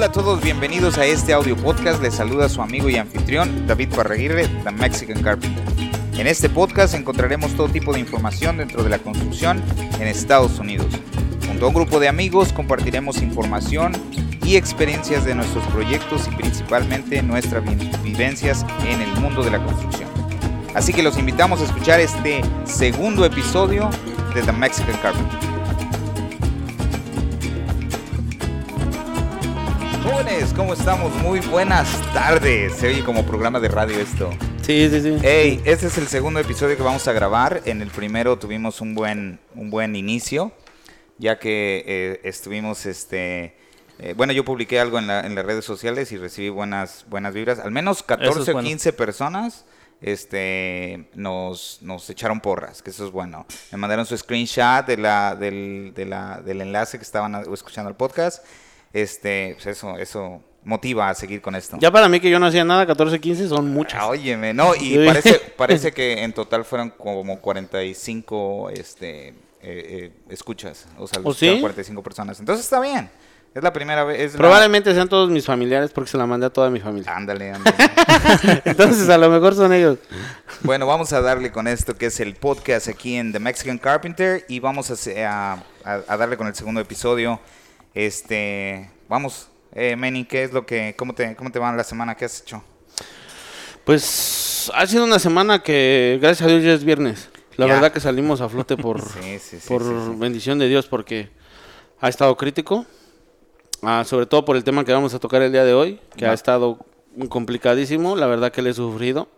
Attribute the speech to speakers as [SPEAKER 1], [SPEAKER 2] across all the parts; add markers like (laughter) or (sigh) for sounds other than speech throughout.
[SPEAKER 1] Hola a todos, bienvenidos a este audio podcast. Les saluda su amigo y anfitrión David Parraguirre, The Mexican Carpenter. En este podcast encontraremos todo tipo de información dentro de la construcción en Estados Unidos. Junto a un grupo de amigos compartiremos información y experiencias de nuestros proyectos y principalmente nuestras vivencias en el mundo de la construcción. Así que los invitamos a escuchar este segundo episodio de The Mexican Carpenter. Jóvenes, ¿cómo estamos? Muy buenas tardes. Se oye como programa de radio esto.
[SPEAKER 2] Sí, sí, sí.
[SPEAKER 1] Hey, este es el segundo episodio que vamos a grabar. En el primero tuvimos un buen, un buen inicio, ya que eh, estuvimos, este, eh, bueno, yo publiqué algo en, las redes sociales y recibí buenas, buenas vibras. Al menos 14 o 15 personas este, nos, nos echaron porras, que eso es bueno. Me mandaron su screenshot de la, del, de la, del enlace que estaban escuchando el podcast este, pues eso, eso motiva a seguir con esto.
[SPEAKER 2] Ya para mí que yo no hacía nada, 14, 15 son muchas.
[SPEAKER 1] Ah, óyeme, no, y parece, (laughs) parece que en total fueron como 45 este, eh, eh, escuchas, o sea, ¿O 45 personas. Entonces está bien. Es la primera vez.
[SPEAKER 2] Probablemente sean todos mis familiares porque se la mandé a toda mi familia.
[SPEAKER 1] Ándale, ándale. (laughs)
[SPEAKER 2] Entonces a lo mejor son ellos.
[SPEAKER 1] Bueno, vamos a darle con esto que es el podcast aquí en The Mexican Carpenter y vamos a, a darle con el segundo episodio. Este, vamos, eh, Manny, ¿qué es lo que, cómo te, cómo te va la semana? ¿Qué has hecho?
[SPEAKER 2] Pues ha sido una semana que, gracias a Dios, ya es viernes. La verdad que salimos a flote por, (laughs) por bendición de Dios porque ha estado crítico, ah, sobre todo por el tema que vamos a tocar el día de hoy, que ha estado complicadísimo, la verdad que le he sufrido.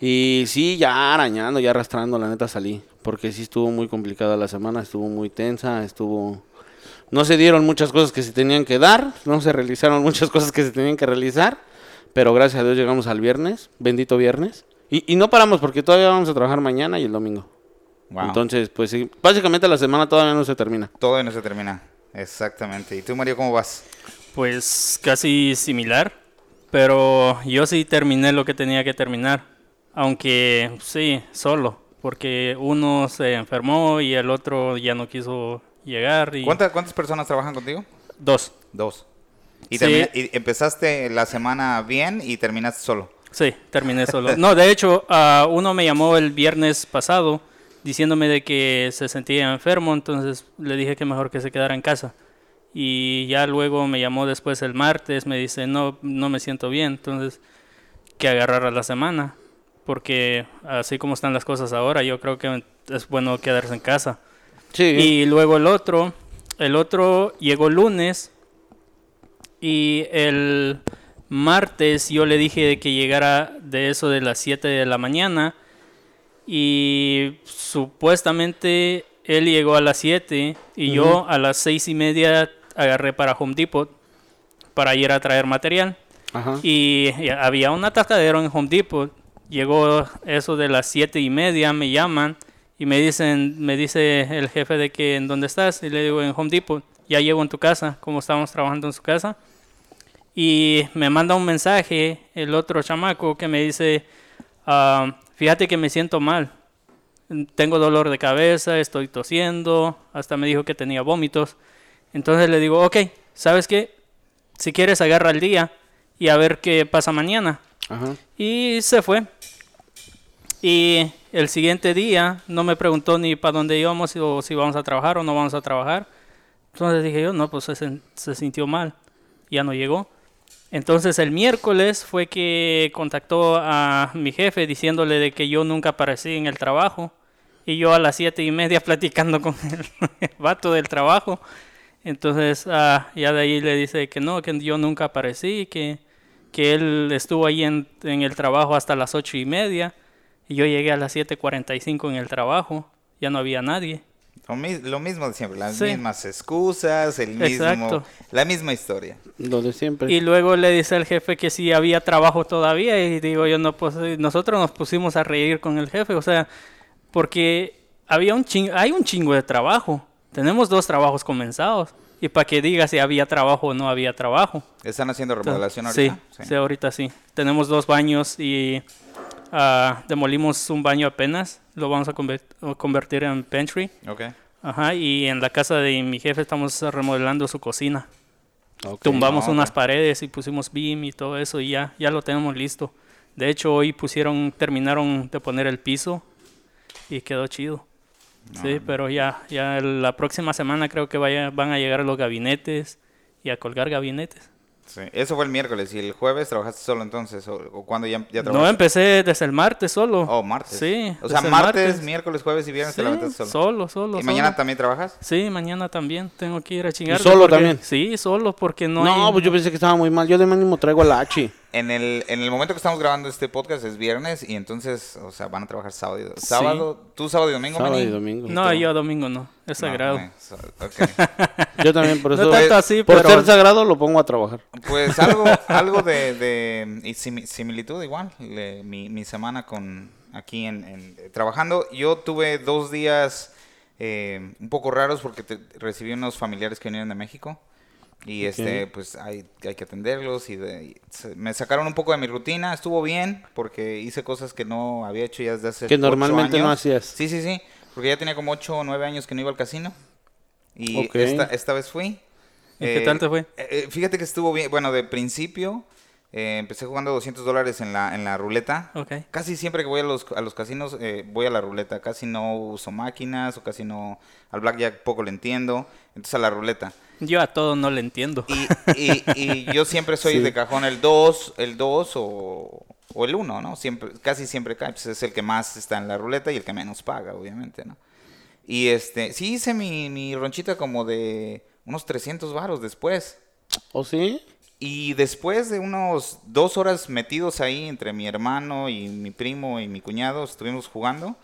[SPEAKER 2] Y sí, ya arañando, ya arrastrando, la neta salí, porque sí estuvo muy complicada la semana, estuvo muy tensa, estuvo no se dieron muchas cosas que se tenían que dar, no se realizaron muchas cosas que se tenían que realizar, pero gracias a Dios llegamos al viernes, bendito viernes. Y, no paramos porque todavía vamos a trabajar mañana y el domingo. Entonces, pues sí, básicamente la semana todavía no se termina.
[SPEAKER 1] Todavía no se termina, exactamente. ¿Y tú, Mario, cómo vas?
[SPEAKER 3] Pues casi similar, pero yo sí terminé lo que tenía que terminar, aunque sí, solo, porque uno se enfermó y el otro ya no quiso llegar. Y...
[SPEAKER 1] ¿Cuántas, ¿Cuántas personas trabajan contigo?
[SPEAKER 3] Dos.
[SPEAKER 1] Dos. Y, empezaste la semana bien y terminaste solo.
[SPEAKER 3] Sí, terminé solo. No, de hecho, uh, uno me llamó el viernes pasado diciéndome de que se sentía enfermo, entonces le dije que mejor que se quedara en casa. Y ya luego me llamó después el martes, me dice, no, no me siento bien, entonces que agarrara la semana, porque así como están las cosas ahora, yo creo que es bueno quedarse en casa. Y luego el otro, el otro llegó lunes y el martes yo le dije que llegara de eso de las 7 de la mañana y supuestamente él llegó a las 7 y yo a las seis y media agarré para Home Depot para ir a traer material. Y había un atascadero en Home Depot. Llegó eso de las siete y media, me llaman y me dicen, me dice el jefe de que en dónde estás y le digo en Home Depot, ya llego en tu casa, como estábamos trabajando en su casa. Y me manda un mensaje el otro chamaco que me dice, ah, fíjate que me siento mal, tengo dolor de cabeza, estoy tosiendo, hasta me dijo que tenía vómitos. Entonces le digo, ok, ¿sabes qué? Si quieres agarra el día y a ver qué pasa mañana. Y se fue. Y el siguiente día no me preguntó ni para dónde íbamos o si vamos a trabajar o no vamos a trabajar. Entonces dije yo, no, pues se, se sintió mal. Ya no llegó. Entonces el miércoles fue que contactó a mi jefe diciéndole de que yo nunca aparecí en el trabajo. Y yo a las siete y media (laughs) platicando con el, (laughs) vato del trabajo. Entonces ah, ya de ahí le dice que no, que yo nunca aparecí, que, que él estuvo ahí en, en el trabajo hasta las ocho y media y yo llegué a las 7.45 en el trabajo, ya no había nadie.
[SPEAKER 1] Lo, mismo de siempre, las mismas excusas, el mismo, la misma historia.
[SPEAKER 2] Lo de siempre.
[SPEAKER 3] Y luego le dice al jefe que sí había trabajo todavía y digo yo, no, pues nosotros nos pusimos a reír con el jefe, o sea, porque había un hay un chingo de trabajo. Tenemos dos trabajos comenzados. Y para que diga si había trabajo o no había trabajo.
[SPEAKER 1] ¿Están haciendo remodelación ahorita?
[SPEAKER 3] Sí, sí, ahorita sí. Tenemos dos baños y Ah, demolimos un baño apenas, lo vamos a convertir en pantry.
[SPEAKER 1] Okay.
[SPEAKER 3] Ajá, y en la casa de mi jefe estamos remodelando su cocina. Tumbamos unas paredes y pusimos beam y todo eso y ya, ya lo tenemos listo. De hecho, hoy pusieron, terminaron de poner el piso y quedó chido. sí, pero ya, ya la próxima semana creo que vaya, van a llegar los gabinetes y a colgar gabinetes.
[SPEAKER 1] Sí, eso fue el miércoles. ¿Y el jueves trabajaste solo entonces? ¿O, cuándo ya, ya
[SPEAKER 3] trabajaste? No, empecé desde el martes solo.
[SPEAKER 1] Oh, martes.
[SPEAKER 3] Sí.
[SPEAKER 1] O sea, martes, miércoles, jueves y viernes te levantaste
[SPEAKER 3] solo. Solo, solo.
[SPEAKER 1] ¿Y mañana también trabajas?
[SPEAKER 3] Sí, mañana también. Tengo que ir a chingar.
[SPEAKER 2] ¿Solo también?
[SPEAKER 3] Sí, solo porque no
[SPEAKER 2] No, pues yo pensé que estaba muy mal. Yo de mínimo traigo la H
[SPEAKER 1] en el, en el momento que estamos grabando este podcast es viernes y entonces, o sea, van a trabajar sábado y sábado. ¿Tú sábado y domingo?
[SPEAKER 2] Sábado y domingo.
[SPEAKER 3] No, yo domingo no. Es sagrado. (laughs)
[SPEAKER 2] yo también, por eso. por ser sagrado lo pongo a trabajar.
[SPEAKER 1] Pues algo, (laughs) algo de, de similitud igual. mi, mi, semana con aquí en, trabajando. Yo tuve dos días eh, un poco raros porque recibí unos familiares que vinieron de México. Y este, pues hay, hay que atenderlos y, me sacaron un poco de mi rutina, estuvo bien porque hice cosas que no había hecho ya desde hace
[SPEAKER 2] Que normalmente no hacías.
[SPEAKER 1] Sí, sí, sí, porque ya tenía como 8 o 9 años que no iba al casino y esta, esta vez fui.
[SPEAKER 3] ¿Y qué tal te fue?
[SPEAKER 1] Eh, eh, fíjate que estuvo bien, bueno, de principio eh, empecé jugando 200 dólares en la, en la ruleta. Casi siempre que voy a los, a los casinos voy a la ruleta, casi no uso máquinas o casi no, al blackjack poco le entiendo, entonces a la ruleta.
[SPEAKER 3] Yo a todo no le entiendo.
[SPEAKER 1] Y, y, (laughs) yo siempre soy de cajón el 2, el 2 o, o, el 1, ¿no? Siempre, casi siempre cae. Pues es el que más está en la ruleta y el que menos paga, obviamente, ¿no? Y este, sí hice mi, mi ronchita como de unos 300 varos después.
[SPEAKER 2] ¿O sí?
[SPEAKER 1] Y después de unos dos horas metidos ahí entre mi hermano y mi primo y mi cuñado, estuvimos jugando.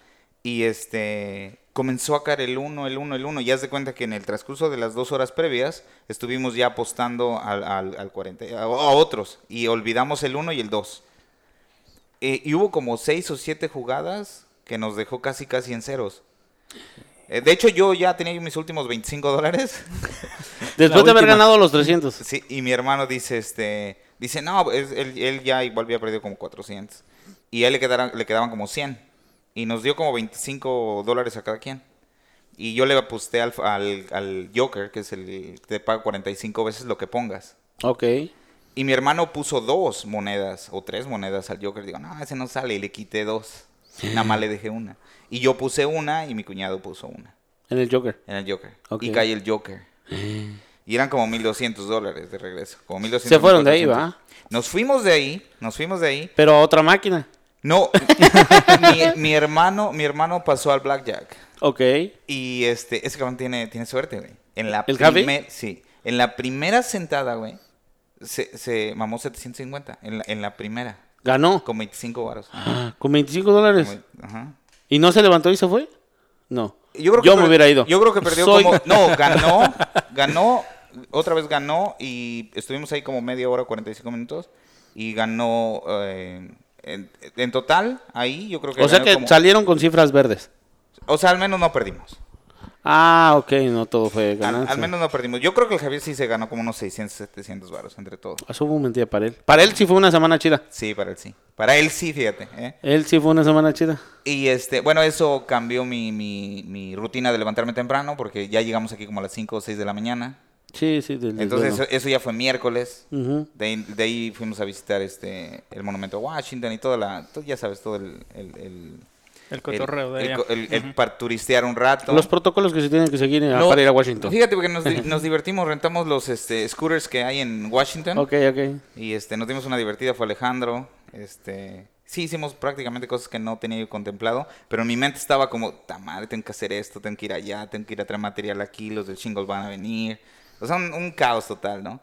[SPEAKER 1] Y este, comenzó a caer el 1, el 1, el 1. Ya se cuenta que en el transcurso de las dos horas previas estuvimos ya apostando al, al, 40, a, otros y olvidamos el 1 y el 2. Eh, y hubo como 6 o 7 jugadas que nos dejó casi casi en ceros. Eh, de hecho, yo ya tenía mis últimos 25 dólares. (laughs)
[SPEAKER 2] Después de haber ganado los 300.
[SPEAKER 1] Sí, y mi hermano dice, este, dice, no, él, él, ya igual había perdido como 400. Y a él le, quedaron, le quedaban como 100 y nos dio como 25 dólares a cada quien. Y yo le aposté al, al, Joker, que es el que te paga 45 veces lo que pongas.
[SPEAKER 2] Ok.
[SPEAKER 1] Y mi hermano puso dos monedas o tres monedas al Joker. Digo, no, ese no sale. Y le quité dos. Nada más le dejé una. Y yo puse una y mi cuñado puso una.
[SPEAKER 2] ¿En el Joker?
[SPEAKER 1] En el Joker. Y cae el Joker. (gasps) Y eran como 1200 dólares de regreso. Como 1200,
[SPEAKER 2] Se fueron de ahí, ¿va?
[SPEAKER 1] Nos fuimos de ahí. Nos fuimos de ahí.
[SPEAKER 2] Pero a otra máquina.
[SPEAKER 1] No, (laughs) mi, hermano, mi hermano pasó al blackjack.
[SPEAKER 2] Ok.
[SPEAKER 1] Y este, ese cabrón tiene, tiene suerte, güey. En la
[SPEAKER 2] ¿El
[SPEAKER 1] Sí. En la primera sentada, güey, se, se mamó 750. En la, en la primera.
[SPEAKER 2] ¿Ganó?
[SPEAKER 1] Con 25 baros.
[SPEAKER 2] Ah, ¿Con 25 dólares? Ajá. ¿Y no se levantó y se fue? No. Yo, creo que
[SPEAKER 1] yo
[SPEAKER 2] me hubiera ido.
[SPEAKER 1] Yo creo que perdió como... (laughs) No, ganó, ganó, otra vez ganó y estuvimos ahí como media hora, 45 minutos y ganó... Eh, en, total, ahí yo creo que...
[SPEAKER 2] O sea que salieron con cifras verdes.
[SPEAKER 1] O sea, al menos no perdimos.
[SPEAKER 2] Ah, ok, no todo fue ganancia.
[SPEAKER 1] Al, menos no perdimos. Yo creo que el Javier sí se ganó como unos 600, 700 varos entre todos.
[SPEAKER 2] Eso fue mentira para él. Para él sí fue una semana chida.
[SPEAKER 1] Sí, para él sí. Para él sí, fíjate. ¿eh?
[SPEAKER 2] Él sí fue una semana chida.
[SPEAKER 1] Y este, bueno, eso cambió mi, mi, mi rutina de levantarme temprano porque ya llegamos aquí como a las 5 o 6 de la mañana.
[SPEAKER 2] Sí, sí.
[SPEAKER 1] Entonces eso, ya fue miércoles. de, ahí, fuimos a visitar este el monumento a Washington y toda la, ya sabes, todo el... el,
[SPEAKER 3] el cotorreo de
[SPEAKER 1] El, para turistear un rato.
[SPEAKER 2] Los protocolos que se tienen que seguir para ir a Washington.
[SPEAKER 1] Fíjate, porque nos, (laughs) nos divertimos, rentamos los este, scooters que hay en Washington.
[SPEAKER 2] Ok, ok.
[SPEAKER 1] Y este, nos dimos una divertida, fue Alejandro. Este, sí hicimos prácticamente cosas que no tenía yo contemplado, pero en mi mente estaba como, ta madre, tengo que hacer esto, tengo que ir allá, tengo que ir a traer material aquí, los del shingles van a venir. O sea, un, caos total, ¿no?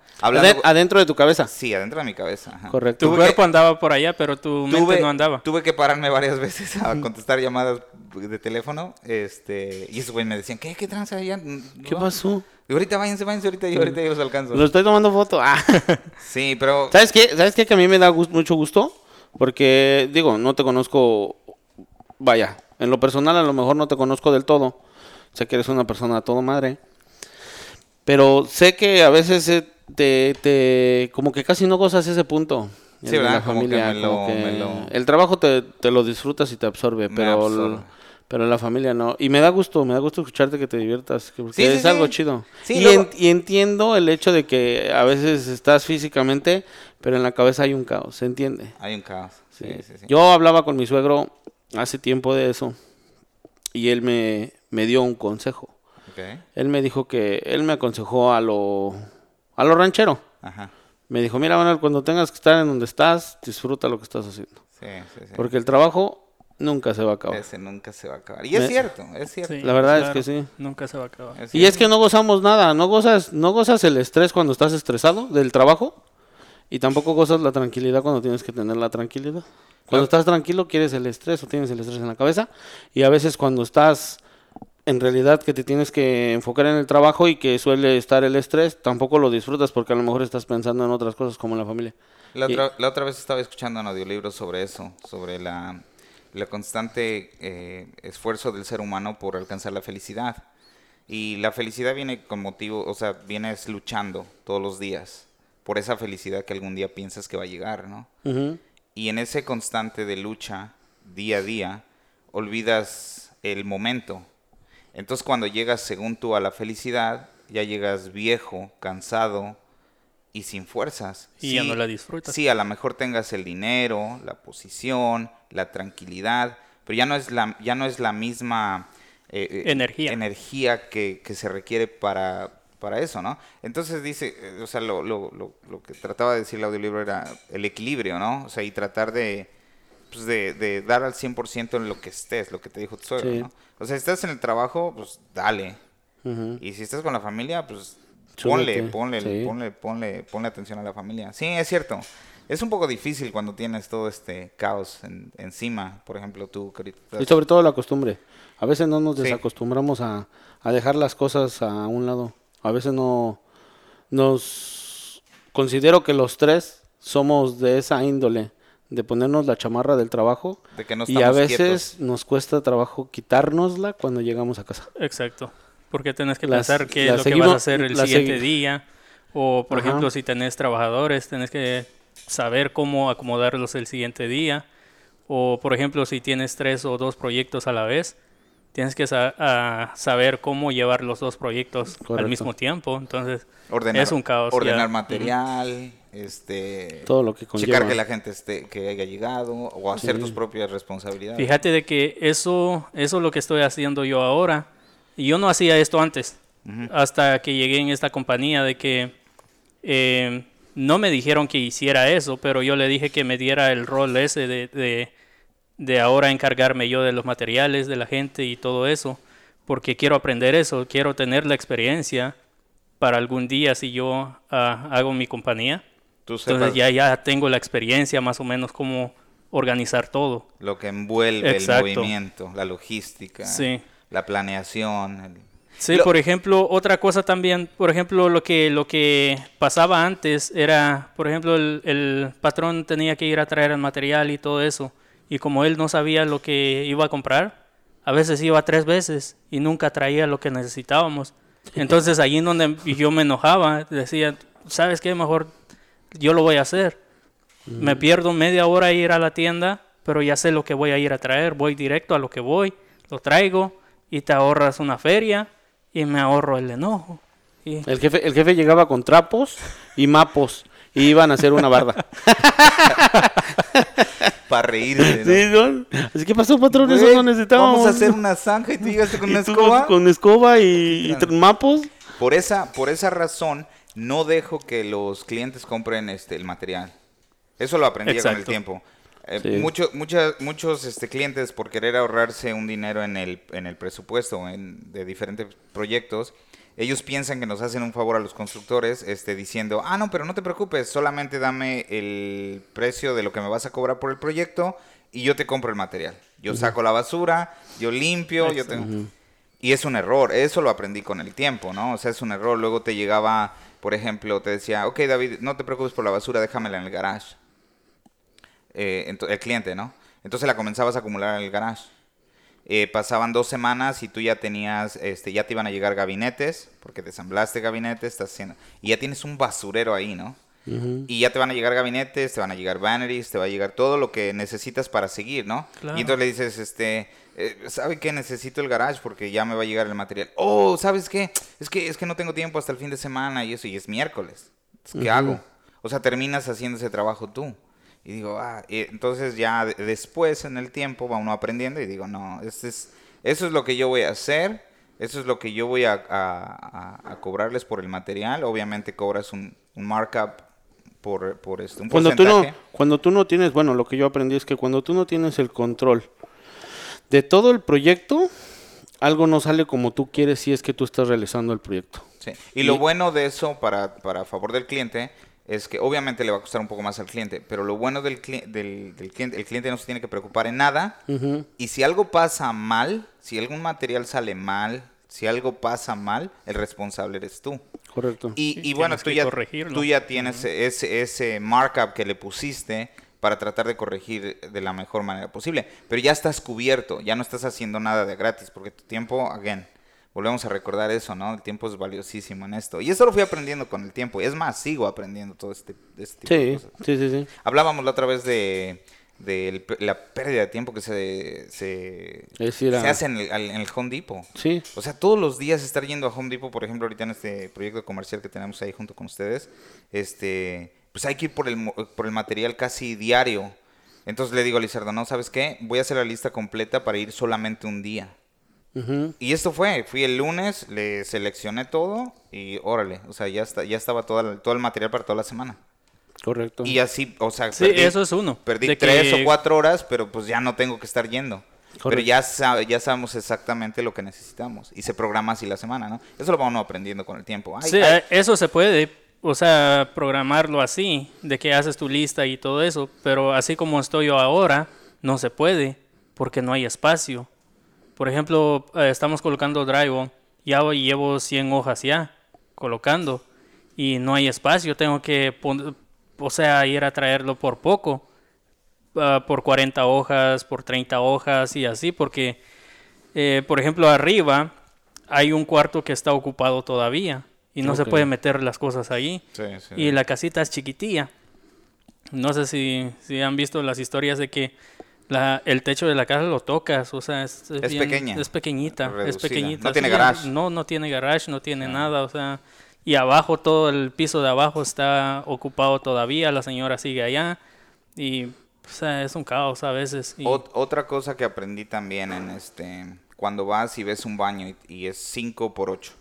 [SPEAKER 2] adentro de tu cabeza.
[SPEAKER 1] Sí, adentro de mi cabeza.
[SPEAKER 2] Correcto.
[SPEAKER 3] Tu cuerpo andaba por allá, pero tu mente no andaba.
[SPEAKER 1] Tuve que pararme varias (laughs) veces a contestar llamadas de teléfono. Este, y esos güey me decían, ¿qué, qué tranza allá?
[SPEAKER 2] ¿Qué pasó?
[SPEAKER 1] Y ahorita váyanse, váyanse, ahorita yo, ahorita yo los alcanzo.
[SPEAKER 2] Lo estoy tomando foto. Ah. (laughs)
[SPEAKER 1] Sí, pero...
[SPEAKER 2] ¿Sabes qué? ¿Sabes qué? Que a mí me da mucho gusto. Porque, digo, no te conozco... Vaya, en lo personal a lo mejor no te conozco del todo. Sé que eres una persona todo madre. Pero sé que a veces eh, te, te, como que casi no gozas ese punto.
[SPEAKER 1] Sí, ¿verdad? La familia,
[SPEAKER 2] El trabajo te, te, lo disfrutas y te absorbe, pero, Pero la familia no. Y me da gusto, me da gusto escucharte que te diviertas, porque es algo chido. y, entiendo el hecho de que a veces estás físicamente, pero en la cabeza hay un caos, ¿se entiende?
[SPEAKER 1] Hay un caos.
[SPEAKER 2] Yo hablaba con mi suegro hace tiempo de eso y él me, me dio un consejo. Él me dijo que, él me aconsejó a lo, a lo ranchero. Me dijo, mira, Manuel, cuando tengas que estar en donde estás, disfruta lo que estás haciendo. Porque el trabajo nunca se va a acabar.
[SPEAKER 1] Ese nunca se va a acabar. Y es cierto, es cierto.
[SPEAKER 2] la verdad es que sí.
[SPEAKER 3] Nunca se va a acabar.
[SPEAKER 2] y es que no gozamos nada, no gozas, no gozas el estrés cuando estás estresado del trabajo y tampoco gozas la tranquilidad cuando tienes que tener la tranquilidad. Cuando estás tranquilo quieres el estrés o tienes el estrés en la cabeza y a veces cuando estás en realidad que te tienes que enfocar en el trabajo y que suele estar el estrés, tampoco lo disfrutas porque a lo mejor estás pensando en otras cosas como la familia.
[SPEAKER 1] La, otra, la otra vez estaba escuchando un audiolibro sobre eso, sobre la, la constante eh, esfuerzo del ser humano por alcanzar la felicidad. Y la felicidad viene con motivo, o sea, vienes luchando todos los días por esa felicidad que algún día piensas que va a llegar, ¿no? Y en ese constante de lucha, día a día, olvidas el momento entonces cuando llegas según tú a la felicidad, ya llegas viejo, cansado y sin fuerzas.
[SPEAKER 3] Y ya no la disfrutas.
[SPEAKER 1] Sí, a lo mejor tengas el dinero, la posición, la tranquilidad, pero ya no es la, ya no es la misma
[SPEAKER 3] eh, eh, energía,
[SPEAKER 1] energía que, que, se requiere para, para eso, ¿no? Entonces dice, eh, o sea, lo, lo, lo, lo, que trataba de decir el audiolibro era el equilibrio, ¿no? O sea, y tratar de, pues de, de dar al 100% en lo que estés, lo que te dijo tu suegro, ¿no? O sea, si estás en el trabajo, pues dale. Y si estás con la familia, pues ponle, ponle, ponle, ponle, ponle atención a la familia. Sí, es cierto. Es un poco difícil cuando tienes todo este caos encima, por ejemplo, tú,
[SPEAKER 2] Y sobre todo la costumbre. A veces no nos desacostumbramos a, a dejar las cosas a un lado. A veces no nos considero que los tres somos de esa índole de ponernos la chamarra del trabajo y a veces nos cuesta trabajo quitárnosla cuando llegamos a casa.
[SPEAKER 3] Exacto, porque tenés que pensar qué es lo que vas a hacer el siguiente día. O por ejemplo si tenés trabajadores tenés que saber cómo acomodarlos el siguiente día. O por ejemplo si tienes tres o dos proyectos a la vez tienes que saber cómo llevar los dos proyectos al mismo tiempo. Entonces es un caos
[SPEAKER 1] ordenar material este
[SPEAKER 2] todo lo que conlleva.
[SPEAKER 1] checar que la gente esté que haya llegado o hacer tus propias responsabilidades.
[SPEAKER 3] Fíjate de que eso eso es lo que estoy haciendo yo ahora. Y yo no hacía esto antes hasta que llegué en esta compañía de que eh, no me dijeron que hiciera eso pero yo le dije que me diera el rol ese de, de, de ahora encargarme yo de los materiales de la gente y todo eso porque quiero aprender eso quiero tener la experiencia para algún día si yo ah, hago mi compañía entonces ya, ya tengo la experiencia más o menos cómo organizar todo.
[SPEAKER 1] Lo que envuelve el movimiento, la logística, la planeación.
[SPEAKER 3] Sí, por ejemplo, otra cosa también, por ejemplo, lo que, lo que pasaba antes era, por ejemplo, el, el patrón tenía que ir a traer el material y todo eso. Y como él no sabía lo que iba a comprar, a veces iba tres veces y nunca traía lo que necesitábamos. Entonces allí donde yo me enojaba, decía, ¿sabes qué? Mejor yo lo voy a hacer. Me pierdo media hora ir a la tienda, pero ya sé lo que voy a ir a traer. Voy directo a lo que voy, lo traigo y te ahorras una feria y me ahorro el enojo.
[SPEAKER 2] El, jefe, el jefe llegaba con trapos y mapos y iban a hacer una barda. (laughs)
[SPEAKER 1] Para reírse.
[SPEAKER 2] ¿no? Así que pasó, patrón, eso no necesitábamos.
[SPEAKER 1] Vamos a hacer una zanja y tú llegaste con (laughs) una escoba.
[SPEAKER 2] Con escoba y, y mapos.
[SPEAKER 1] Por esa, por esa razón, no dejo que los clientes compren este el material. Eso lo aprendí con el tiempo. Eh, muchos muchos este, clientes por querer ahorrarse un dinero en el, en el presupuesto en, de diferentes proyectos, ellos piensan que nos hacen un favor a los constructores este, diciendo, ah, no, pero no te preocupes, solamente dame el precio de lo que me vas a cobrar por el proyecto y yo te compro el material. Yo saco la basura, yo limpio, yo tengo... Y es un error, eso lo aprendí con el tiempo, ¿no? O sea, es un error. Luego te llegaba por ejemplo, te decía, ok David, no te preocupes por la basura, déjamela en el garage. Eh, el cliente, ¿no? Entonces la comenzabas a acumular en el garage. Eh, pasaban dos semanas y tú ya tenías, este, ya te iban a llegar gabinetes, porque desamblaste gabinetes, estás haciendo, y ya tienes un basurero ahí, ¿no? Y ya te van a llegar gabinetes, te van a llegar vanities, te va a llegar todo lo que necesitas para seguir, ¿no? Y entonces le dices, este, eh, ¿sabe qué? Necesito el garage porque ya me va a llegar el material. Oh, ¿sabes qué? Es que, es que no tengo tiempo hasta el fin de semana y eso, y es miércoles. ¿Qué hago? O sea, terminas haciendo ese trabajo tú. Y digo, ah, entonces ya después en el tiempo va uno aprendiendo y digo, no, este es, eso es lo que yo voy a hacer, eso es lo que yo voy a, a, cobrarles por el material. Obviamente cobras un, un markup por, por este, un
[SPEAKER 2] cuando Tú no, cuando tú no tienes, bueno, lo que yo aprendí es que cuando tú no tienes el control de todo el proyecto, algo no sale como tú quieres si es que tú estás realizando el proyecto.
[SPEAKER 1] Sí. Y, lo bueno de eso para, para favor del cliente es que obviamente le va a costar un poco más al cliente, pero lo bueno del, del, cliente, el cliente no se tiene que preocupar en nada. Y si algo pasa mal, si algún material sale mal, si algo pasa mal, el responsable eres tú.
[SPEAKER 2] Correcto.
[SPEAKER 1] Y, bueno, tú ya, tú ya tienes ese, ese markup que le pusiste para tratar de corregir de la mejor manera posible. Pero ya estás cubierto, ya no estás haciendo nada de gratis, porque tu tiempo, again, volvemos a recordar eso, ¿no? El tiempo es valiosísimo en esto. Y eso lo fui aprendiendo con el tiempo. Y es más, sigo aprendiendo todo este, este tipo
[SPEAKER 2] de cosas. Sí, sí, sí.
[SPEAKER 1] Hablábamos la otra vez de, la pérdida de tiempo que se, se, hace en el, en el, Home Depot.
[SPEAKER 2] Sí.
[SPEAKER 1] O sea, todos los días estar yendo a Home Depot, por ejemplo, ahorita en este proyecto comercial que tenemos ahí junto con ustedes, este, pues hay que ir por el, por el material casi diario. Entonces le digo a Lizardo, no, ¿sabes qué? Voy a hacer la lista completa para ir solamente un día. Y esto fue, fui el lunes, le seleccioné todo y órale, o sea, ya, está, ya estaba todo, todo el material para toda la semana.
[SPEAKER 2] Correcto.
[SPEAKER 1] Y así, o sea,
[SPEAKER 3] sí, eso es uno.
[SPEAKER 1] Perdí tres o cuatro horas, pero pues ya no tengo que estar yendo. Pero ya, ya sabemos exactamente lo que necesitamos y se programa así la semana, ¿no? Eso lo vamos aprendiendo con el tiempo.
[SPEAKER 3] sí, eh, eso se puede, o sea, programarlo así, de que haces tu lista y todo eso, pero así como estoy yo ahora, no se puede porque no hay espacio. Por ejemplo, eh, estamos colocando drywall, ya llevo 100 hojas ya colocando y no hay espacio, tengo que, o sea, ir a traerlo por poco, ah, por 40 hojas, por 30 hojas y así, porque, eh, por ejemplo, arriba hay un cuarto que está ocupado todavía y no se puede meter las cosas ahí. y la casita es chiquitilla. No sé si, si han visto las historias de que la, el techo de la casa lo tocas, o sea, es,
[SPEAKER 1] es, pequeña.
[SPEAKER 3] Es pequeñita, es pequeñita.
[SPEAKER 1] No tiene garage.
[SPEAKER 3] No, no tiene garage, no tiene nada, o sea, y abajo, todo el piso de abajo está ocupado todavía, la señora sigue allá, y, o sea, es un caos a veces.
[SPEAKER 1] otra cosa que aprendí también en este, cuando vas y ves un baño y, es 5 por 8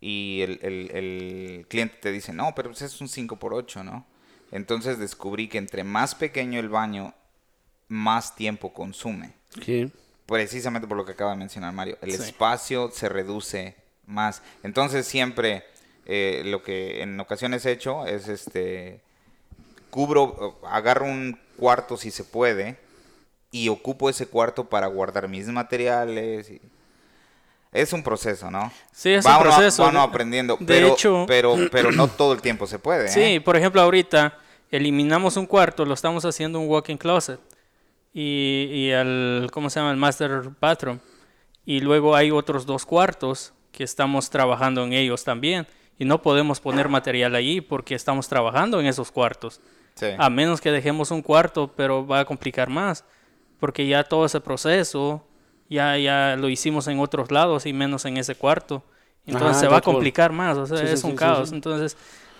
[SPEAKER 1] y el, el, el, cliente te dice, no, pero pues es un 5 por 8 ¿no? Entonces descubrí que entre más pequeño el baño más tiempo consume. Precisamente por lo que acaba de mencionar Mario. El espacio se reduce más. Entonces siempre eh, lo que en ocasiones he hecho es este cubro, agarro un cuarto si se puede y ocupo ese cuarto para guardar mis materiales. Es un proceso, ¿no?
[SPEAKER 3] Sí, es un proceso.
[SPEAKER 1] Van aprendiendo, pero, pero, (clears throat) pero no todo el tiempo se puede.
[SPEAKER 3] Sí, ¿eh? por ejemplo, ahorita eliminamos un cuarto, lo estamos haciendo un walk-in closet y, y el, ¿cómo se llama? El master bathroom. Y luego hay otros dos cuartos que estamos trabajando en ellos también. Y no podemos poner material allí porque estamos trabajando en esos cuartos. A menos que dejemos un cuarto, pero va a complicar más. Porque ya todo ese proceso ya, ya lo hicimos en otros lados y menos en ese cuarto. Entonces se va a complicar más. O sea, es un caos. Entonces,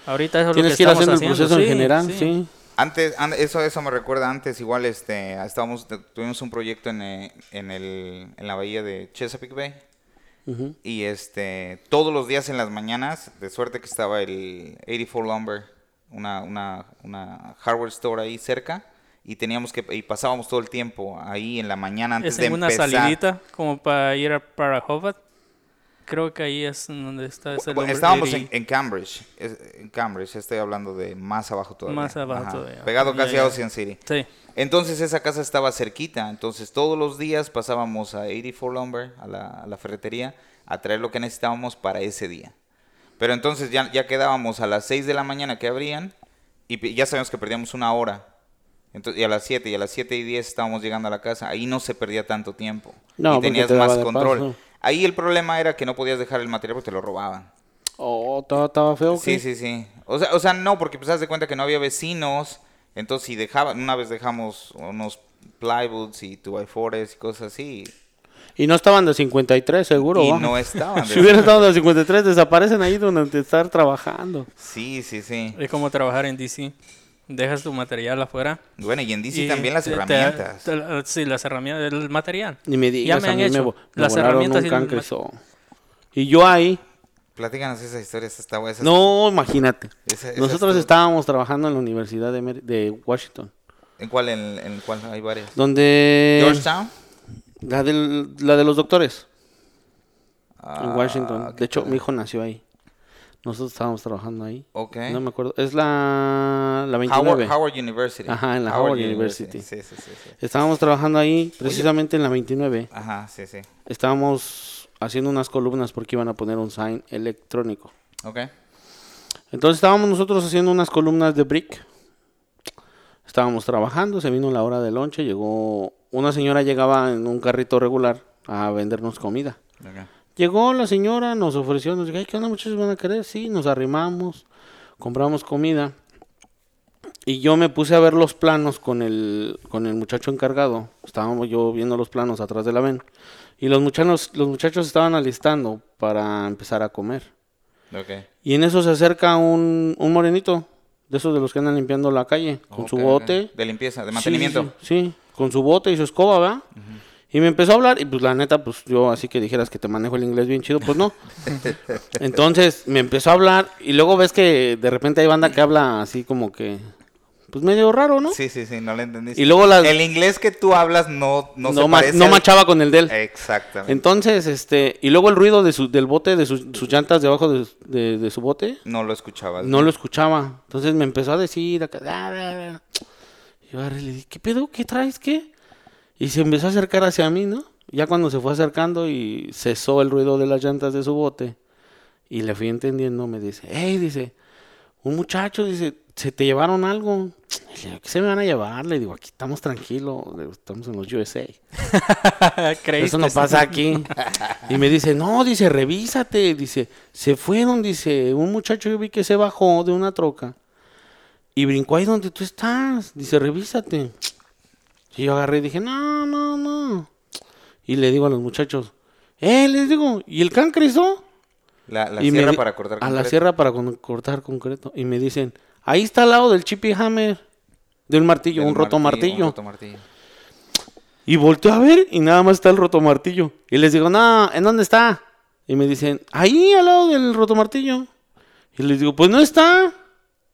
[SPEAKER 3] ahorita eso es lo que, estamos haciendo. el proceso
[SPEAKER 2] en general, sí.
[SPEAKER 1] Antes, eso, eso me recuerda antes, igual este, estábamos, tuvimos un proyecto en, eh, en, el, en la bahía de Chesapeake Bay. Y este, todos los días en las mañanas, de suerte que estaba el 84 Lumber, una, una, una hardware store ahí cerca, y teníamos que, y pasábamos todo el tiempo ahí en la mañana antes de
[SPEAKER 3] una salidita como para ir a, para Hobart? Creo que ahí es donde está ese
[SPEAKER 1] Estábamos en, Cambridge. En Cambridge, estoy hablando de más abajo todavía.
[SPEAKER 3] Más abajo todavía.
[SPEAKER 1] Pegado casi a Ocean City.
[SPEAKER 3] Sí.
[SPEAKER 1] Entonces esa casa estaba cerquita. Entonces todos los días pasábamos a 84 Lumber, a la, a la ferretería, a traer lo que necesitábamos para ese día. Pero entonces ya, ya quedábamos a las 6 de la mañana que abrían y ya sabíamos que perdíamos una hora. Entonces, y a las 7 y a las 7 y 10 estábamos llegando a la casa. Ahí no se perdía tanto tiempo.
[SPEAKER 2] No,
[SPEAKER 1] y tenías más control. Ahí el problema era que no podías dejar el material porque te lo robaban.
[SPEAKER 2] Oh, estaba feo.
[SPEAKER 1] Sí, sí, sí. O sea, o sea, no, porque pues haz de cuenta que no había vecinos. Entonces, si dejaban, una vez dejamos unos plywoods y 2x4s y cosas así.
[SPEAKER 2] Y no estaban de 53, seguro.
[SPEAKER 1] Y no estaban. (laughs)
[SPEAKER 2] si hubieran estado de 53, desaparecen ahí donde estar trabajando.
[SPEAKER 1] Sí, sí, sí.
[SPEAKER 3] Es como trabajar en DC. Dejas tu material afuera.
[SPEAKER 1] Bueno, y en DC también las herramientas.
[SPEAKER 3] sí, las herramientas, el material.
[SPEAKER 2] Ni me digas, ya me han hecho. las herramientas y, y yo ahí
[SPEAKER 1] Platícanos esa historia, está buena.
[SPEAKER 2] No, imagínate. Nosotros estábamos trabajando en la Universidad de, de Washington.
[SPEAKER 1] ¿En cuál? ¿En, en cuál? Hay varias.
[SPEAKER 2] ¿Dónde?
[SPEAKER 1] ¿Georgetown?
[SPEAKER 2] La, del, la de los doctores. en ah, Washington. De hecho, mi hijo nació ahí. Nosotros estábamos trabajando ahí.
[SPEAKER 1] Ok.
[SPEAKER 2] No me acuerdo. Es la, la 29.
[SPEAKER 1] Howard, University.
[SPEAKER 2] Ajá, en la Howard, University. Sí, sí, sí, Estábamos trabajando ahí precisamente en la 29.
[SPEAKER 1] Ajá, sí, sí.
[SPEAKER 2] Estábamos haciendo unas columnas porque iban a poner un sign electrónico.
[SPEAKER 1] Ok.
[SPEAKER 2] Entonces estábamos nosotros haciendo unas columnas de brick. Estábamos trabajando, se vino la hora de lonche, llegó una señora llegaba en un carrito regular a vendernos comida. Llegó la señora, nos ofreció, nos dijo, ¿qué onda muchachos van a querer? Sí, nos arrimamos, compramos comida. Y yo me puse a ver los planos con el, con el muchacho encargado. Estábamos yo viendo los planos atrás de la ven. Y los muchachos, los muchachos estaban alistando para empezar a comer. Y en eso se acerca un, un, morenito, de esos de los que andan limpiando la calle, con su bote.
[SPEAKER 1] De limpieza, de mantenimiento.
[SPEAKER 2] Sí, con su bote y su escoba, ¿verdad? Y me empezó a hablar, y pues la neta, pues yo así que dijeras que te manejo el inglés bien chido, pues no. (laughs) Entonces me empezó a hablar, y luego ves que de repente hay banda que habla así como que pues medio raro, ¿no?
[SPEAKER 1] Sí, sí, sí, no le entendí.
[SPEAKER 2] Y luego
[SPEAKER 1] El inglés que tú hablas no, no,
[SPEAKER 2] no, no machaba con el de él.
[SPEAKER 1] Exactamente.
[SPEAKER 2] Entonces, este, y luego el ruido de su, del bote, de sus, llantas debajo de, de, su bote.
[SPEAKER 1] No lo escuchaba.
[SPEAKER 2] No lo escuchaba. Entonces me empezó a decir acá, ah, y yo le dije, ¿qué pedo? ¿Qué traes? ¿Qué? Y se empezó a acercar hacia mí, ¿no? Ya cuando se fue acercando y cesó el ruido de las llantas de su bote, y le fui entendiendo, me dice, hey, dice, un muchacho, dice, se te llevaron algo. ¿Qué se me van a llevar? Le digo, aquí estamos tranquilos, estamos en los USA. (laughs) Eso no pasa aquí. y me dice, no, dice, revísate. Dice, se fueron, dice, un muchacho yo vi que se bajó de una troca y brincó ahí donde tú estás. Dice, revísate. Y yo agarré y dije, no, no, no. Y le digo a los muchachos, eh, les digo, ¿y el can creció?
[SPEAKER 1] La, la sierra para cortar
[SPEAKER 2] concreto. A la sierra para cortar concreto. Y me dicen, Ahí está al lado del chippy hammer, de un martillo, un, roto martillo, Y volteo a ver y nada más está el roto martillo. Y les digo, no, ¿en dónde está? Y me dicen, ahí al lado del roto martillo. Y les digo, pues no está.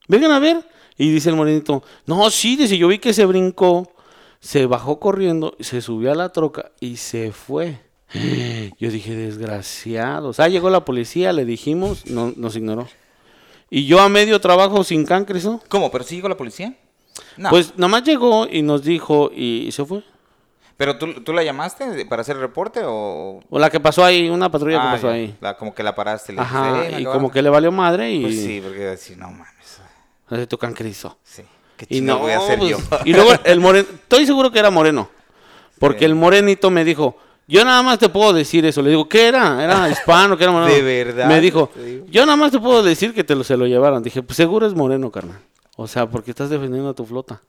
[SPEAKER 2] Vengan a ver. Y dice el morenito, no, sí, dice, yo vi que se brincó, se bajó corriendo, se subió a la troca y se fue. (gasps) Yo dije, desgraciados. Ah, llegó la policía, le dijimos, no, nos ignoró. Y yo a medio trabajo sin cancres, ¿no?
[SPEAKER 1] ¿Cómo? ¿Pero sí llegó la policía?
[SPEAKER 2] No. Pues nomás llegó y nos dijo y se fue.
[SPEAKER 1] ¿Pero tú, tú la llamaste para hacer el reporte o...?
[SPEAKER 2] O la que pasó ahí, una patrulla que ah, pasó ahí.
[SPEAKER 1] La, como que la paraste. Le
[SPEAKER 2] Ajá, y como que le valió madre y...
[SPEAKER 1] Pues sí, porque decir, no mames.
[SPEAKER 2] Hace tu cancerizo.
[SPEAKER 1] Sí. ¿Qué y no voy a hacer pues, yo?
[SPEAKER 2] Y luego el moreno... Estoy seguro que era moreno. Porque el morenito me dijo... Yo nada más te puedo decir eso. Le digo, ¿qué era? ¿Era (laughs) hispano? ¿Qué era moreno?
[SPEAKER 1] De verdad.
[SPEAKER 2] Me dijo, yo nada más te puedo decir que te lo, se lo llevaron. Dije, pues seguro es moreno, carnal. O sea, porque estás defendiendo a tu flota.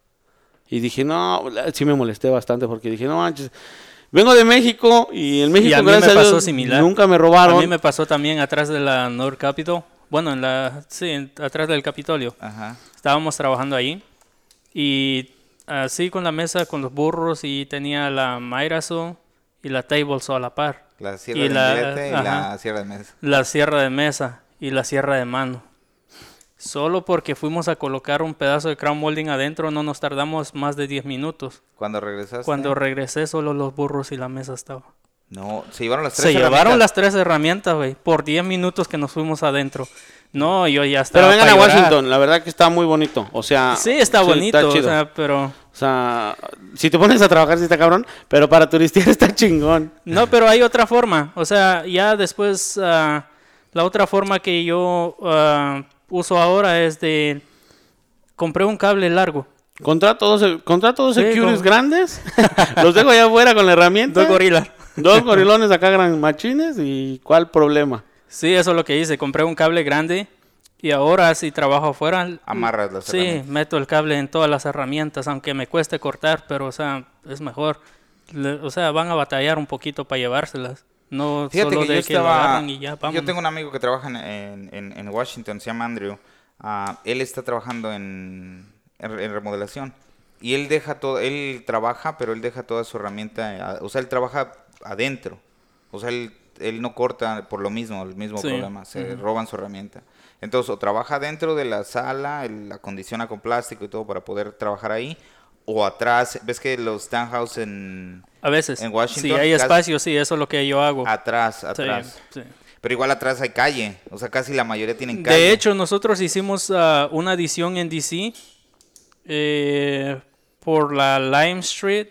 [SPEAKER 2] Y dije, no, sí me molesté bastante porque dije, no manches. Vengo de México y en México, gracias a Dios, nunca me robaron.
[SPEAKER 3] A mí me pasó también atrás de la North Capitol. Bueno, en la, sí, atrás del Capitolio. Ajá. Estábamos trabajando ahí y así con la mesa, con los burros y tenía la Mayrazo y la table a la par.
[SPEAKER 1] La sierra de la, y la sierra de mesa.
[SPEAKER 3] La sierra de mesa y la sierra de mano. Solo porque fuimos a colocar un pedazo de crown molding adentro no nos tardamos más de 10 minutos.
[SPEAKER 1] ¿Cuando regresaste?
[SPEAKER 3] Cuando regresé solo los burros y la mesa estaba.
[SPEAKER 1] No, se llevaron las tres
[SPEAKER 3] Se llevaron las tres herramientas, güey, por 10 minutos que nos fuimos adentro. No, yo ya estaba.
[SPEAKER 2] Pero vengan a Washington, la verdad que está muy bonito. O sea.
[SPEAKER 3] Sí, está bonito, o sea, pero.
[SPEAKER 2] O sea, si te pones a trabajar, sí está cabrón, pero para turistear (laughs) está chingón.
[SPEAKER 3] No, pero hay otra forma. O sea, ya después. Ah, la otra forma que yo ah, uso ahora es de. Compré un cable largo.
[SPEAKER 2] Contrato dos, contrato dos securities grandes. (laughs) los dejo allá afuera con la herramienta.
[SPEAKER 3] Dos gorilas.
[SPEAKER 2] Dos gorilones acá, gran machines. ¿Y cuál problema?
[SPEAKER 3] Sí, eso es lo que hice. Compré un cable grande Y ahora si trabajo afuera...
[SPEAKER 1] Amarras las
[SPEAKER 3] Sí, meto el cable en todas las herramientas, aunque me cueste cortar, pero o sea, es mejor. o sea, van a batallar un poquito para llevárselas. No solo de que lo y ya,
[SPEAKER 1] Yo tengo un amigo que trabaja en, en, en Washington, se llama Andrew. Ah, él está trabajando en, en, remodelación. Y él deja todo, él trabaja, pero él deja toda su herramienta, o sea, él trabaja adentro. O sea, él, él no corta por lo mismo, el mismo problema, se roban su herramienta. Entonces, o trabaja dentro de la sala, la acondiciona con plástico y todo para poder trabajar ahí, o atrás, ves que los townhouse en,
[SPEAKER 3] a veces, en Washington. Si hay espacio, sí, eso es lo que yo hago.
[SPEAKER 1] Atrás, atrás. Pero igual atrás hay calle, o sea, casi la mayoría tienen calle.
[SPEAKER 3] De hecho, nosotros hicimos uh, una edición en DC eh, por la Lime Street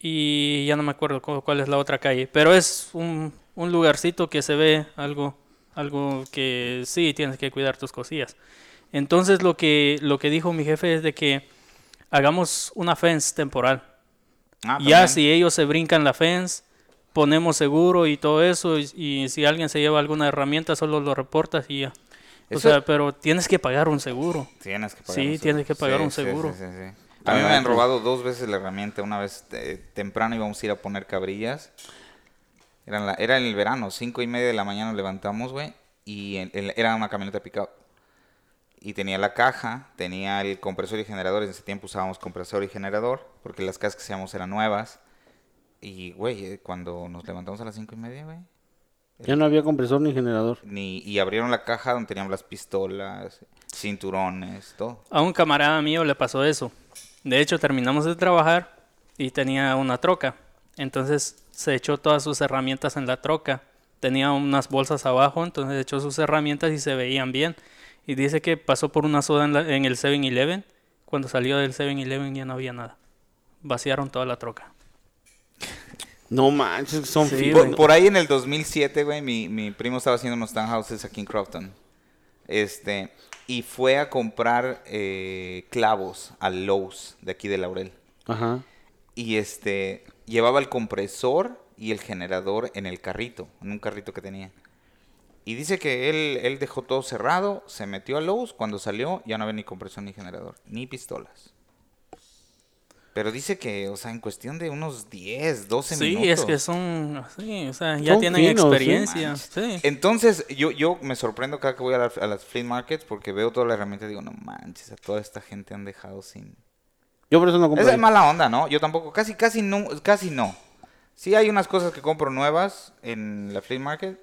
[SPEAKER 3] y ya no me acuerdo cuál es la otra calle, pero es un, un lugarcito que se ve algo algo que sí tienes que cuidar tus cosillas. Entonces lo que, lo que dijo mi jefe es de que hagamos una fence temporal. Ah, ya si ellos se brincan la fence, ponemos seguro y todo eso, y, si alguien se lleva alguna herramienta, solo lo reportas y ya. O sea, pero tienes que pagar un seguro.
[SPEAKER 1] Tienes que pagar
[SPEAKER 3] Sí, tienes que pagar un seguro.
[SPEAKER 1] a mí me han robado dos veces la herramienta. Una vez eh, temprano íbamos a ir a poner cabrillas era en, la, era en el verano, cinco y media de la mañana nos levantamos, güey, y era una camioneta pickup. Y tenía la caja, tenía el compresor y generador. En ese tiempo usábamos compresor y generador, porque las cajas que hacíamos eran nuevas. Y, güey, eh, cuando nos levantamos a las cinco y media, güey.
[SPEAKER 2] Ya no había compresor ni generador.
[SPEAKER 1] Ni, y abrieron la caja donde teníamos las pistolas, cinturones, todo.
[SPEAKER 3] A un camarada mío le pasó eso. De hecho, terminamos de trabajar y tenía una troca. Entonces se echó todas sus herramientas en la troca. Tenía unas bolsas abajo, entonces echó sus herramientas y se veían bien. Y dice que pasó por una soda en, el 7-Eleven. Cuando salió del 7-Eleven ya no había nada. Vaciaron toda la troca.
[SPEAKER 2] No manches, son
[SPEAKER 1] sí, por, ahí en el 2007, güey, mi, mi primo estaba haciendo unos townhouses aquí en Crofton. Este, y fue a comprar eh, clavos al Lowe's de aquí de Laurel. Ajá. Y este, llevaba el compresor y el generador en el carrito, en un carrito que tenía. Y dice que él, él dejó todo cerrado, se metió a Lowe's, cuando salió ya no había ni compresor ni generador, ni pistolas. Pero dice que, o sea, en cuestión de unos 10, 12 minutos.
[SPEAKER 3] Sí, es que son, sí, o sea, ya tienen experiencia.
[SPEAKER 1] Entonces, yo, yo me sorprendo cada que voy a, a, las flea markets porque veo toda la herramienta y digo, no manches, a toda esta gente han dejado sin,
[SPEAKER 2] yo por eso no compro.
[SPEAKER 1] Es mala onda, ¿no? Yo tampoco, casi, casi no, casi no. Sí hay unas cosas que compro nuevas en la flea market,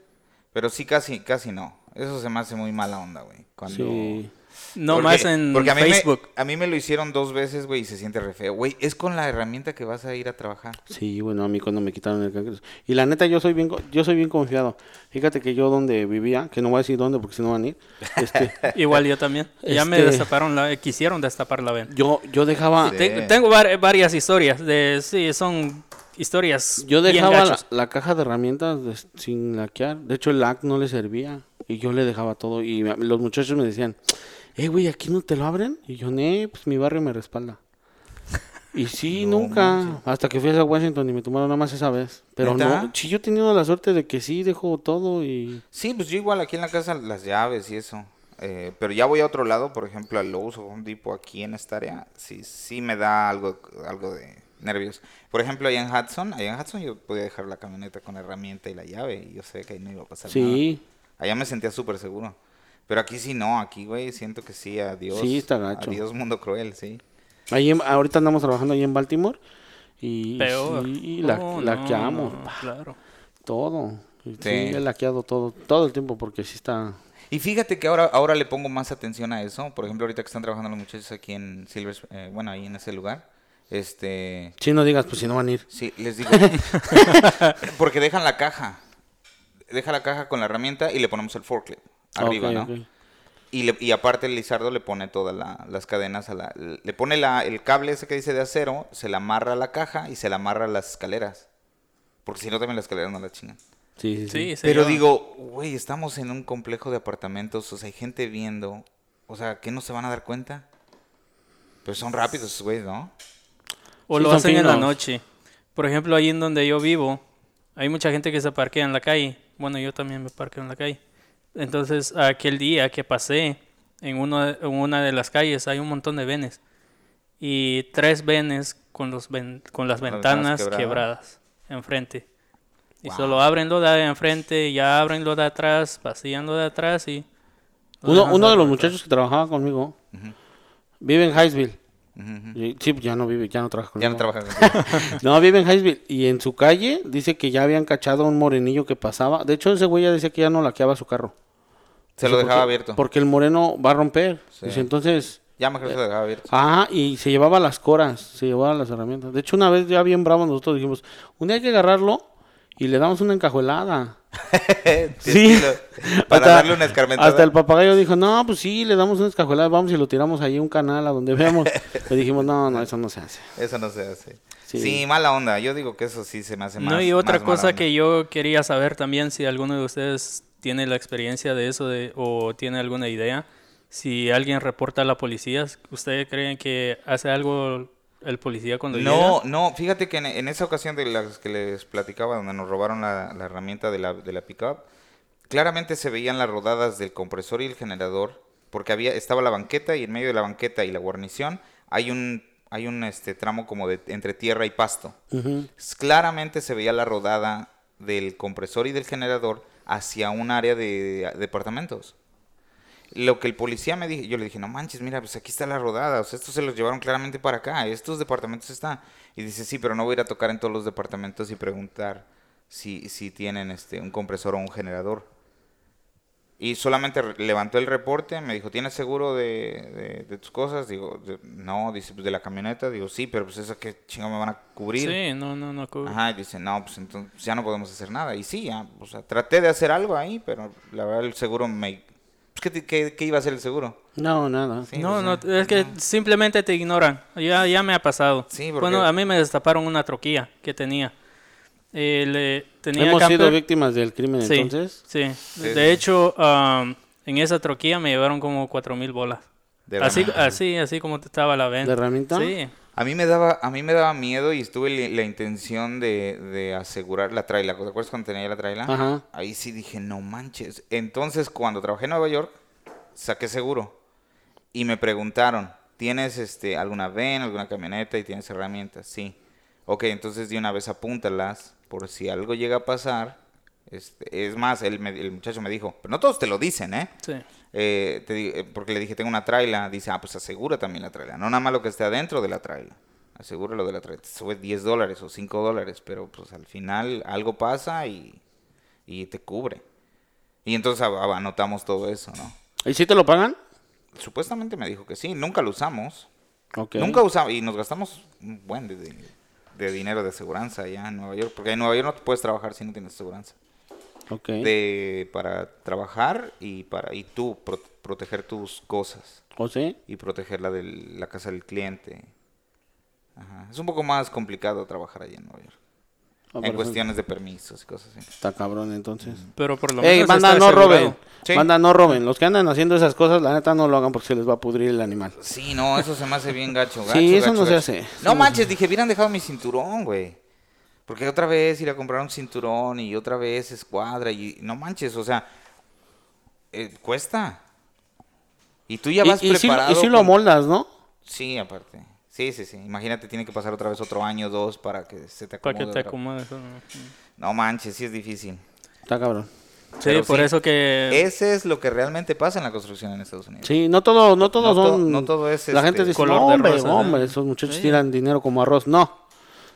[SPEAKER 1] pero sí casi, casi no. Eso se me hace muy mala onda, güey. Cuando... Sí.
[SPEAKER 3] No más en porque a Facebook.
[SPEAKER 1] Me, a mí me lo hicieron dos veces, güey, y se siente re feo. Güey, es con la herramienta que vas a ir a trabajar.
[SPEAKER 2] Sí, bueno, a mí cuando me quitaron el cangrejo. Y la neta, yo soy bien yo soy bien confiado. Fíjate que yo donde vivía, que no voy a decir dónde porque si no van a ir. Este, (laughs)
[SPEAKER 3] Igual yo también. Ya me este, destaparon la, quisieron destapar la venta.
[SPEAKER 2] Yo, yo dejaba...
[SPEAKER 3] tengo varias historias de, sí, son historias
[SPEAKER 2] Yo dejaba la, caja de herramientas sin laquear. De hecho, el lac no le servía. Y yo le dejaba todo. Y los muchachos me decían, eh, güey, ¿aquí no te lo abren? Y yo, ne, pues mi barrio me respalda. (laughs) Y sí, nunca. Hasta que fui a Washington y me tomaron nada más esa vez. Pero no, sí, yo he tenido la suerte de que sí dejo todo y.
[SPEAKER 1] Sí, pues yo igual aquí en la casa las llaves y eso. Eh, pero ya voy a otro lado, por ejemplo, al Lowe's o Home Depot aquí en esta área. Sí, sí me da algo, algo de nervios. Por ejemplo, allá en Hudson, allá en Hudson yo podía dejar la camioneta con la herramienta y la llave y yo sé que ahí no iba a pasar nada. Sí. Allá me sentía súper seguro. Pero aquí sí no, aquí, güey, siento que sí, adiós.
[SPEAKER 2] Sí, está gacho.
[SPEAKER 1] Adiós, mundo cruel, sí.
[SPEAKER 2] Ahí ahorita andamos trabajando ahí en Baltimore y Peor. sí, la, oh, laqueamos. claro. Todo. Sí. he laqueado todo, todo el tiempo porque sí está...
[SPEAKER 1] Y fíjate que ahora, ahora le pongo más atención a eso. Por ejemplo, ahorita que están trabajando los muchachos aquí en Silver, eh, bueno, ahí en ese lugar. Este...
[SPEAKER 2] Sí, no digas, pues si no van a ir.
[SPEAKER 1] Sí, les digo. (laughs) porque dejan la caja. Deja la caja con la herramienta y le ponemos el forklift arriba, ¿no? Y, le, y aparte el Lizardo le pone todas las cadenas a la... Le pone la, el cable ese que dice de acero, se la amarra a la caja y se la amarra a las escaleras. Porque si no también las escaleras no la chingan.
[SPEAKER 2] Sí, sí,
[SPEAKER 1] sí. Pero digo, güey, estamos en un complejo de apartamentos, o sea, hay gente viendo. O sea, ¿qué no se van a dar cuenta? Pero son rápidos, güey, ¿no?
[SPEAKER 3] O lo hacen en la noche. Por ejemplo, ahí en donde yo vivo, hay mucha gente que se parquea en la calle. Bueno, yo también me parqueo en la calle. Entonces, aquel día que pasé, en, uno, en una de las calles hay un montón de venes y tres venes con, los con las ventanas quebradas. enfrente. Y solo abren lo de enfrente, ya abren lo de atrás, vacían lo de atrás y...
[SPEAKER 2] Uno, de los muchachos que trabajaba conmigo vive en Highsville. Sí, ya no vive, ya no trabaja
[SPEAKER 1] conmigo. Ya no
[SPEAKER 2] trabaja No, (laughs) vive en Highsville. Y en su calle dice que ya habían cachado a un morenillo que pasaba. De hecho, ese güey ya decía que ya no laqueaba su carro.
[SPEAKER 1] Se lo dejaba abierto.
[SPEAKER 2] Porque el moreno va a romper. Dice, entonces
[SPEAKER 1] ya mejor se dejaba abierto.
[SPEAKER 2] Ajá, y se llevaba las coras, se llevaba las herramientas. De hecho, una vez ya bien bravo nosotros dijimos, un día hay que agarrarlo y le damos una encajuelada. (laughs) sí.
[SPEAKER 1] Para darle una escarmentada.
[SPEAKER 2] Hasta el papagayo dijo, no, pues sí, le damos una escajuelada, vamos y lo tiramos ahí a un canal a donde veamos. (laughs) Le dijimos, no, no, eso no se hace.
[SPEAKER 1] Eso no se hace. Sí. mala onda. Yo digo que eso sí se me hace más.
[SPEAKER 3] No, y otra cosa que yo quería saber también, si alguno de ustedes tiene la experiencia de eso de, o tiene alguna idea si alguien reporta a la policía, ¿ustedes creen que hace algo el policía cuando
[SPEAKER 1] no, llega? No, no, fíjate que en, esa ocasión de las que les platicaba, donde nos robaron la, herramienta de la, de la pickup, claramente se veían las rodadas del compresor y el generador, porque había estaba la banqueta y en medio de la banqueta y la guarnición hay un hay un este tramo como de entre tierra y pasto. Claramente se veía la rodada del compresor y del generador hacia un área de departamentos. Lo que el policía me dijo, yo le dije, no manches, mira, pues aquí está la rodada, o sea, estos se los llevaron claramente para acá, estos departamentos están. Y dice, sí, pero no voy a ir a tocar en todos los departamentos y preguntar si, si tienen este, un compresor o un generador. Y solamente levantó el reporte, me dijo, ¿tienes seguro de, de, tus cosas? Digo, no, dice, pues de la camioneta. Digo, sí, pero pues esa que chingo me van a cubrir.
[SPEAKER 3] Sí, no, no, no cubre.
[SPEAKER 1] Ajá, y dice, no, pues entonces ya no podemos hacer nada. Y sí, ya, o sea, traté de hacer algo ahí, pero la verdad el seguro me, ¿Qué, iba a ser el seguro?
[SPEAKER 2] No, nada.
[SPEAKER 3] no, no, es que simplemente te ignoran. Ya, ya me ha pasado. Bueno, a mí me destaparon una troquilla que tenía. Eh, tenía
[SPEAKER 2] Hemos sido víctimas del crimen entonces.
[SPEAKER 3] Sí, de hecho, um, en esa troquilla me llevaron como cuatro mil bolas. así, así, así como estaba la venta.
[SPEAKER 2] ¿De herramienta?
[SPEAKER 3] Sí.
[SPEAKER 1] A mí me daba, a mí me daba miedo y estuve la intención de, de asegurar la traila. ¿Te acuerdas cuando tenía la traila? Ajá. Ahí sí dije, no manches. Entonces, cuando trabajé en Nueva York, saqué seguro. Y me preguntaron, ¿tienes este alguna VEN, alguna camioneta y tienes herramientas? Sí. Ok, entonces de una vez apúntalas por si algo llega a pasar. Este, es más, el, el muchacho me dijo, pero no todos te lo dicen, ¿eh? Sí. Eh, eh, porque le dije, tengo una traila. Dice, ah, pues asegura también la traila. No nada más lo que esté adentro de la traila. Asegura lo de la traila. Te sube 10 dólares o 5 dólares, pero pues al final algo pasa y, y te cubre. Y entonces anotamos todo eso, ¿no?
[SPEAKER 2] ¿Y si te lo pagan?
[SPEAKER 1] Supuestamente me dijo que sí. Nunca lo usamos. Nunca usamos. Y nos gastamos un buen de, de, dinero de aseguranza allá en Nueva York. Porque en Nueva York no te puedes trabajar si no tienes aseguranza de, para trabajar y para y tú proteger tus cosas.
[SPEAKER 2] ¿O sí?
[SPEAKER 1] Y proteger la de la casa del cliente. Es un poco más complicado trabajar allí en Nueva York. Ah, en cuestiones de permisos y cosas así.
[SPEAKER 2] Está cabrón entonces.
[SPEAKER 3] Pero por lo menos.
[SPEAKER 2] manda, no roben. Manda, no roben. Los que andan haciendo esas cosas, la neta no lo hagan porque se les va a pudrir el animal.
[SPEAKER 1] Sí, no, eso se me hace bien gacho. gacho
[SPEAKER 2] sí, eso no se hace.
[SPEAKER 1] No manches, dije, hubieran dejado mi cinturón, güey. Porque otra vez ir a comprar un cinturón y otra vez escuadra y no manches, o sea, eh, cuesta. Y tú ya vas preparado.
[SPEAKER 2] y si lo moldas, ¿no?
[SPEAKER 1] Sí, aparte. Sí, sí, sí. Imagínate, tiene que pasar otra vez otro año, dos, para que se te acomode.
[SPEAKER 3] Para que te acomode.
[SPEAKER 1] No manches, sí es difícil.
[SPEAKER 2] Está cabrón.
[SPEAKER 3] Sí, por eso que...
[SPEAKER 1] Ese es lo que realmente pasa en la construcción en Estados Unidos.
[SPEAKER 2] Sí, no todo, no todo son...
[SPEAKER 1] no todo es...
[SPEAKER 2] La gente este, dice, color hombre, hombre, esos muchachos tiran dinero como arroz. No,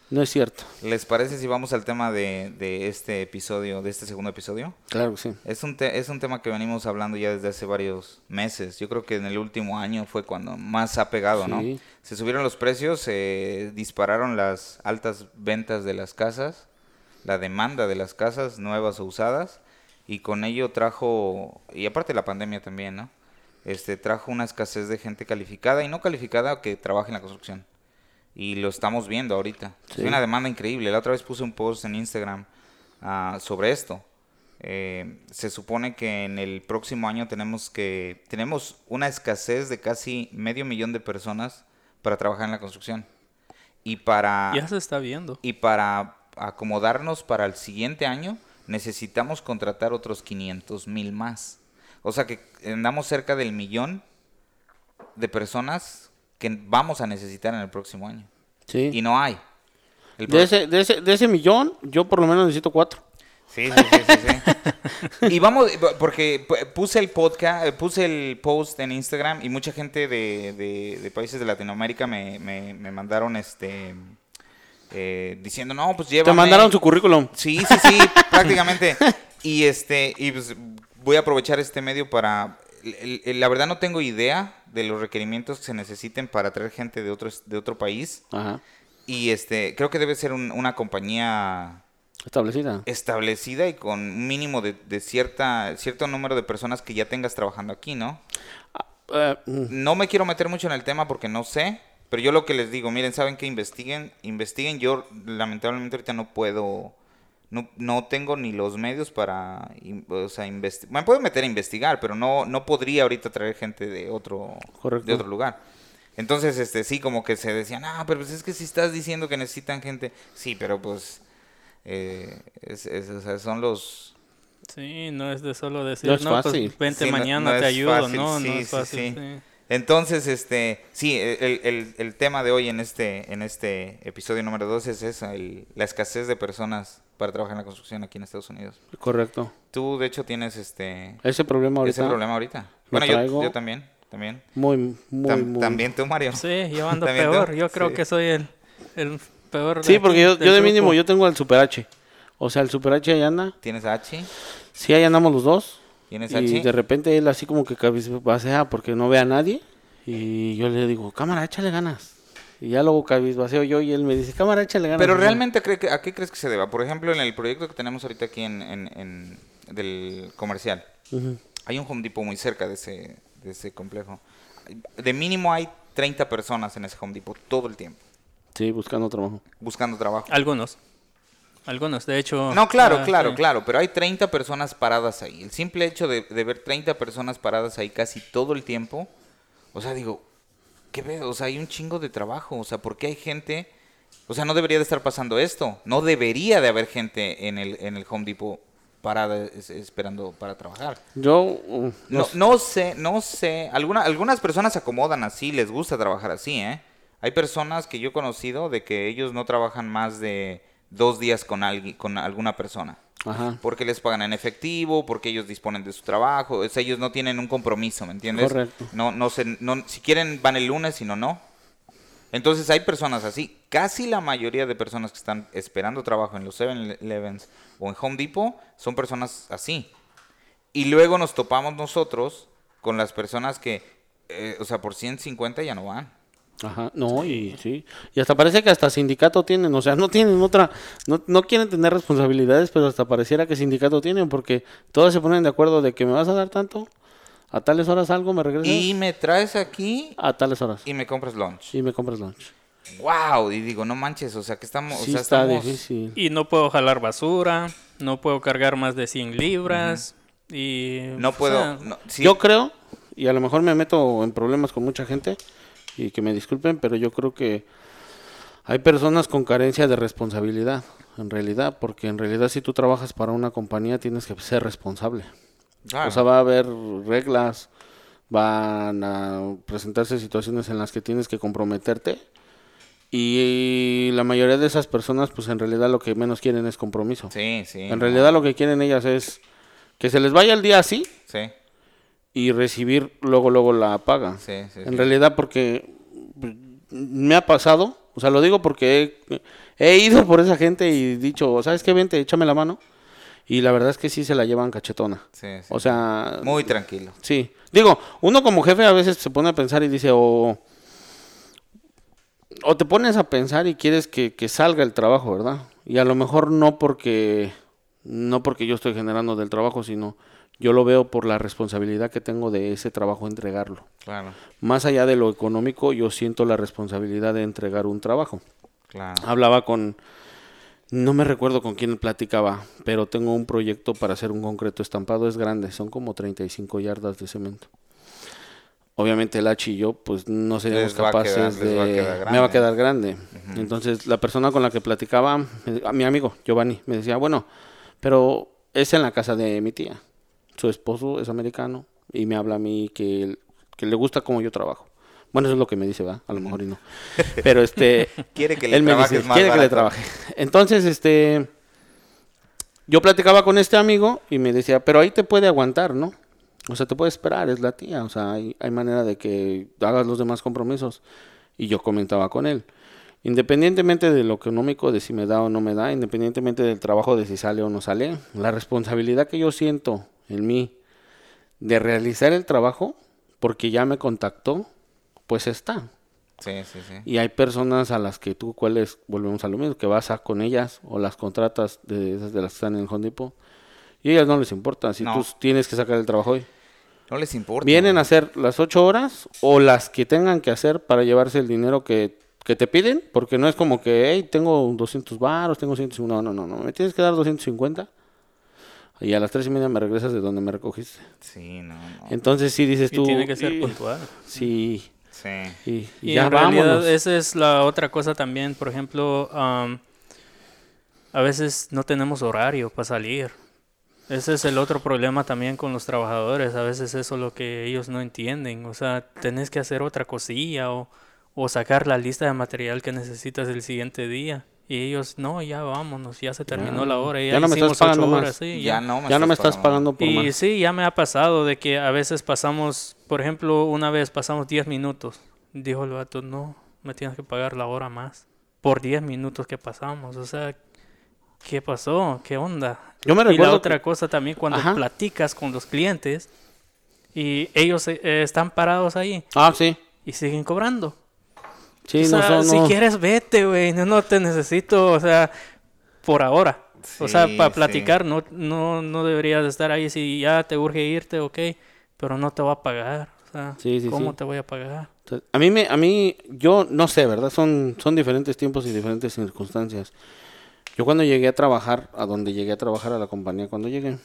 [SPEAKER 2] no es cierto.
[SPEAKER 1] ¿Les parece si vamos al tema de, de este episodio, de este segundo episodio?
[SPEAKER 2] Claro que sí.
[SPEAKER 1] Es un, es un tema que venimos hablando ya desde hace varios meses. Yo creo que en el último año fue cuando más ha pegado, ¿no? Se subieron los precios, se dispararon las altas ventas de las casas, la demanda de las casas nuevas o usadas, y con ello trajo, y aparte la pandemia también, ¿no? Este, trajo una escasez de gente calificada y no calificada que trabaje en la construcción y lo estamos viendo ahorita. Es una demanda increíble. La otra vez puse un post en Instagram ah, sobre esto. Eh, se supone que en el próximo año tenemos que tenemos una escasez de casi medio millón de personas para trabajar en la construcción y para
[SPEAKER 3] ya se está viendo
[SPEAKER 1] y para acomodarnos para el siguiente año necesitamos contratar otros 500 mil más o sea que andamos cerca del millón de personas que vamos a necesitar en el próximo año.
[SPEAKER 2] Sí.
[SPEAKER 1] Y no hay.
[SPEAKER 2] de, ese, de, ese, de ese millón, yo por lo menos necesito cuatro.
[SPEAKER 1] Sí, sí, sí, sí, (laughs) y vamos, porque puse el podcast, puse el post en Instagram y mucha gente de, de, países de Latinoamérica me, me, me mandaron este eh, diciendo, no, pues llévame.
[SPEAKER 2] Te mandaron su currículum.
[SPEAKER 1] Sí, sí, sí, (laughs) prácticamente. Y este, y pues voy a aprovechar este medio para la verdad no tengo idea de los requerimientos que se necesiten para traer gente de otro, de otro país. Ajá. Y este, creo que debe ser una compañía
[SPEAKER 2] establecida.
[SPEAKER 1] Establecida y con un mínimo de, cierta, cierto número de personas que ya tengas trabajando aquí, ¿no? Ah, eh, mm. No me quiero meter mucho en el tema porque no sé, pero yo lo que les digo, miren, saben que investiguen, investiguen. Yo lamentablemente ahorita no puedo no, no tengo ni los medios para, o sea, investigar. Me puedo meter a investigar, pero no, no podría ahorita traer gente de otro, de otro lugar. Entonces, este, sí, como que se decían, ah, pero pues es que si estás diciendo que necesitan gente, sí, pero pues, eh, son los...
[SPEAKER 3] Sí, no es de solo decir, no, pues vente mañana, te ayudo, no, no es fácil.
[SPEAKER 1] Entonces, este, sí, el, el, el, tema de hoy en este, en este episodio número 2 es esa, la escasez de personas para trabajar en la construcción aquí en Estados Unidos.
[SPEAKER 2] Correcto.
[SPEAKER 1] Tú, de hecho, tienes este...
[SPEAKER 2] Ese problema ahorita.
[SPEAKER 1] Ese problema ahorita. Bueno, yo, yo, también, también.
[SPEAKER 2] Muy, muy, muy...
[SPEAKER 1] También tú, Mario.
[SPEAKER 3] Sí, yo ando (laughs) peor. Yo creo que soy el, el peor.
[SPEAKER 2] Sí, porque yo, yo de mínimo, yo tengo el Super H. O sea, el Super H ahí anda.
[SPEAKER 1] ¿Tienes H?
[SPEAKER 2] Sí, ahí andamos los dos.
[SPEAKER 1] ¿Tienes
[SPEAKER 2] y
[SPEAKER 1] H?
[SPEAKER 2] de repente él así como que cabizbacea porque no ve a nadie. Y yo le digo, cámara, échale ganas. Y ya luego cabizbaceo yo y él me dice, cámara, échale ganas.
[SPEAKER 1] Pero realmente, cree que, ¿a qué crees que se deba? Por ejemplo, en el proyecto que tenemos ahorita aquí en, en, del comercial, hay un Home Depot muy cerca de ese, de ese complejo. De mínimo hay 30 personas en ese Home Depot todo el tiempo.
[SPEAKER 2] Sí, buscando trabajo.
[SPEAKER 1] Buscando trabajo.
[SPEAKER 3] Algunos. Algunos, de hecho.
[SPEAKER 1] No, claro, ah, claro, claro, pero hay 30 personas paradas ahí. El simple hecho de, de ver 30 personas paradas ahí casi todo el tiempo, o sea, digo, ¿qué veo? O sea, hay un chingo de trabajo. O sea, ¿por qué hay gente? O sea, no debería de estar pasando esto. No debería de haber gente en el, en el Home Depot parada esperando para trabajar.
[SPEAKER 2] Yo
[SPEAKER 1] uh, no, no, sé, no sé. Alguna, algunas personas se acomodan así, les gusta trabajar así, ¿eh? Hay personas que yo he conocido de que ellos no trabajan más de dos días con, alguien, con alguna persona. Porque les pagan en efectivo, porque ellos disponen de su trabajo, o sea, ellos no tienen un compromiso, ¿me entiendes? Correcto. No, no, se, no, si quieren van el lunes, si no, no. Entonces hay personas así. Casi la mayoría de personas que están esperando trabajo en los 7-Elevens o en Home Depot son personas así. Y luego nos topamos nosotros con las personas que, eh, o sea, por 150 ya no van.
[SPEAKER 2] Ajá, no, y sí. Y hasta parece que hasta sindicato tienen, o sea, no tienen otra, no, no quieren tener responsabilidades, pero hasta pareciera que sindicato tienen, porque todos se ponen de acuerdo de que me vas a dar tanto, a tales horas algo, me regresas.
[SPEAKER 1] Y me traes aquí.
[SPEAKER 2] A tales horas.
[SPEAKER 1] Y me compras lunch.
[SPEAKER 2] Y me compras lunch.
[SPEAKER 1] Wow, y digo, no manches, o sea, que estamos...
[SPEAKER 2] Sí, está difícil.
[SPEAKER 3] Y no puedo jalar basura, no puedo cargar más de 100 libras, y...
[SPEAKER 1] No puedo...
[SPEAKER 2] Yo creo, y a lo mejor me meto en problemas con mucha gente, y que me disculpen, pero yo creo que hay personas con carencia de responsabilidad, en realidad, porque en realidad si tú trabajas para una compañía tienes que ser responsable. O sea, va a haber reglas, van a presentarse situaciones en las que tienes que comprometerte y la mayoría de esas personas pues en realidad lo que menos quieren es compromiso.
[SPEAKER 1] Sí, sí.
[SPEAKER 2] En realidad lo que quieren ellas es que se les vaya el día así.
[SPEAKER 1] Sí
[SPEAKER 2] y recibir luego luego la paga. en realidad porque me ha pasado, o sea, lo digo porque he, ido por esa gente y dicho, ¿sabes qué? Vente, échame la mano. Y la verdad es que sí se la llevan cachetona. o sea...
[SPEAKER 1] Muy tranquilo.
[SPEAKER 2] Sí. Digo, uno como jefe a veces se pone a pensar y dice, o... O te pones a pensar y quieres que, que salga el trabajo, ¿verdad? Y a lo mejor no porque... No porque yo estoy generando del trabajo, sino yo lo veo por la responsabilidad que tengo de ese trabajo entregarlo.
[SPEAKER 1] Claro.
[SPEAKER 2] Más allá de lo económico, yo siento la responsabilidad de entregar un trabajo.
[SPEAKER 1] Claro.
[SPEAKER 2] Hablaba con, no me recuerdo con quién platicaba, pero tengo un proyecto para hacer un concreto estampado, es grande, son como 35 yardas de cemento. Obviamente el H y yo, pues no seríamos capaces de... me va a quedar grande. Entonces la persona con la que platicaba, mi amigo Giovanni, me decía, bueno, pero es en la casa de mi tía su esposo es americano y me habla a mí que, que le gusta cómo yo trabajo. Bueno, eso es lo que me dice, va, a lo mejor y no. (laughs) Pero este
[SPEAKER 1] quiere que le trabajes más
[SPEAKER 2] quiere que le trabaje. Entonces, este yo platicaba con este amigo y me decía, "Pero ahí te puede aguantar, ¿no?" O sea, te puede esperar, es la tía, o sea, hay, hay manera de que hagas los demás compromisos. Y yo comentaba con él, independientemente de lo económico, de si me da o no me da, independientemente del trabajo, de si sale o no sale, la responsabilidad que yo siento en mí de realizar el trabajo, porque ya me contactó, pues está.
[SPEAKER 1] Sí, sí, sí.
[SPEAKER 2] Y hay personas a las que tú, ¿cuáles? Volvemos a lo mismo, que vas a con ellas o las contratas de esas de las que están en el Home y ellas no les importa si tú tienes que sacar el trabajo hoy.
[SPEAKER 1] No les importa.
[SPEAKER 2] Vienen a hacer las ocho horas o las que tengan que hacer para llevarse el dinero que, te piden, porque no es como que, hey, tengo 200 baros, tengo 150. No, no, no, no, me tienes que dar 250 y a las tres y media me regresas de donde me recogiste.
[SPEAKER 1] Sí, no, no.
[SPEAKER 2] Entonces sí dices tú.
[SPEAKER 3] Y tiene que ser puntual.
[SPEAKER 2] Sí.
[SPEAKER 1] Sí.
[SPEAKER 3] Y, ya en realidad esa es la otra cosa también. Por ejemplo, a veces no tenemos horario para salir. Ese es el otro problema también con los trabajadores. A veces eso es lo que ellos no entienden. O sea, tenés que hacer otra cosilla o, o sacar la lista de material que necesitas el siguiente día. Y ellos, no, ya vámonos, ya se terminó la hora. Ya,
[SPEAKER 2] no me estás pagando más.
[SPEAKER 1] ya, no
[SPEAKER 2] me, ya no me estás pagando por
[SPEAKER 3] y sí, ya me ha pasado de que a veces pasamos, por ejemplo, una vez pasamos 10 minutos. Dijo el vato, no, me tienes que pagar la hora más. Por 10 minutos que pasamos. O sea, ¿qué pasó? ¿Qué onda?
[SPEAKER 2] Yo me recuerdo.
[SPEAKER 3] Y la otra cosa también, cuando platicas con los clientes y ellos eh, están parados ahí.
[SPEAKER 2] Ah, sí.
[SPEAKER 3] Y siguen cobrando.
[SPEAKER 2] Sí, o sea,
[SPEAKER 3] si quieres, vete, güey. No, no te necesito, o sea, por ahora. o sea, para platicar, no, no, no deberías estar ahí. Si ya te urge irte, ok, pero no te va a pagar. O sea, ¿cómo te voy a pagar?
[SPEAKER 2] A mí, me, a mí, yo no sé, ¿verdad? Son, son diferentes tiempos y diferentes circunstancias. Yo cuando llegué a trabajar, a donde llegué a trabajar a la compañía, cuando llegué,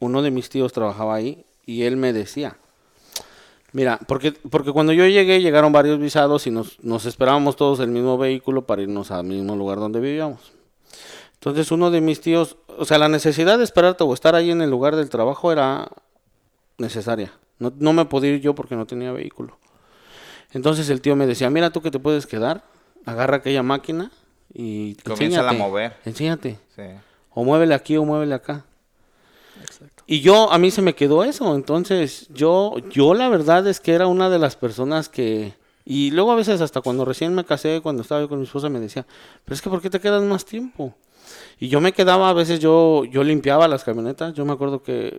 [SPEAKER 2] uno de mis tíos trabajaba ahí y él me decía, mira, porque, porque cuando yo llegué llegaron varios visados y nos, nos esperábamos todos el mismo vehículo para irnos al mismo lugar donde vivíamos. Entonces uno de mis tíos, o sea, la necesidad de esperarte o estar ahí en el lugar del trabajo era necesaria. No, no me podía ir yo porque no tenía vehículo. Entonces el tío me decía, mira tú que te puedes quedar, agarra aquella máquina y
[SPEAKER 1] comienza a mover.
[SPEAKER 2] Enséñate. O muévele aquí o muévele acá. Exacto. Y yo, a mí se me quedó eso. Entonces, yo, yo la verdad es que era una de las personas que... Y luego a veces hasta cuando recién me casé, cuando estaba yo con mi esposa, me decía, pero es que ¿por qué te quedas más tiempo? Y yo me quedaba, a veces yo, yo limpiaba las camionetas. Yo me acuerdo que,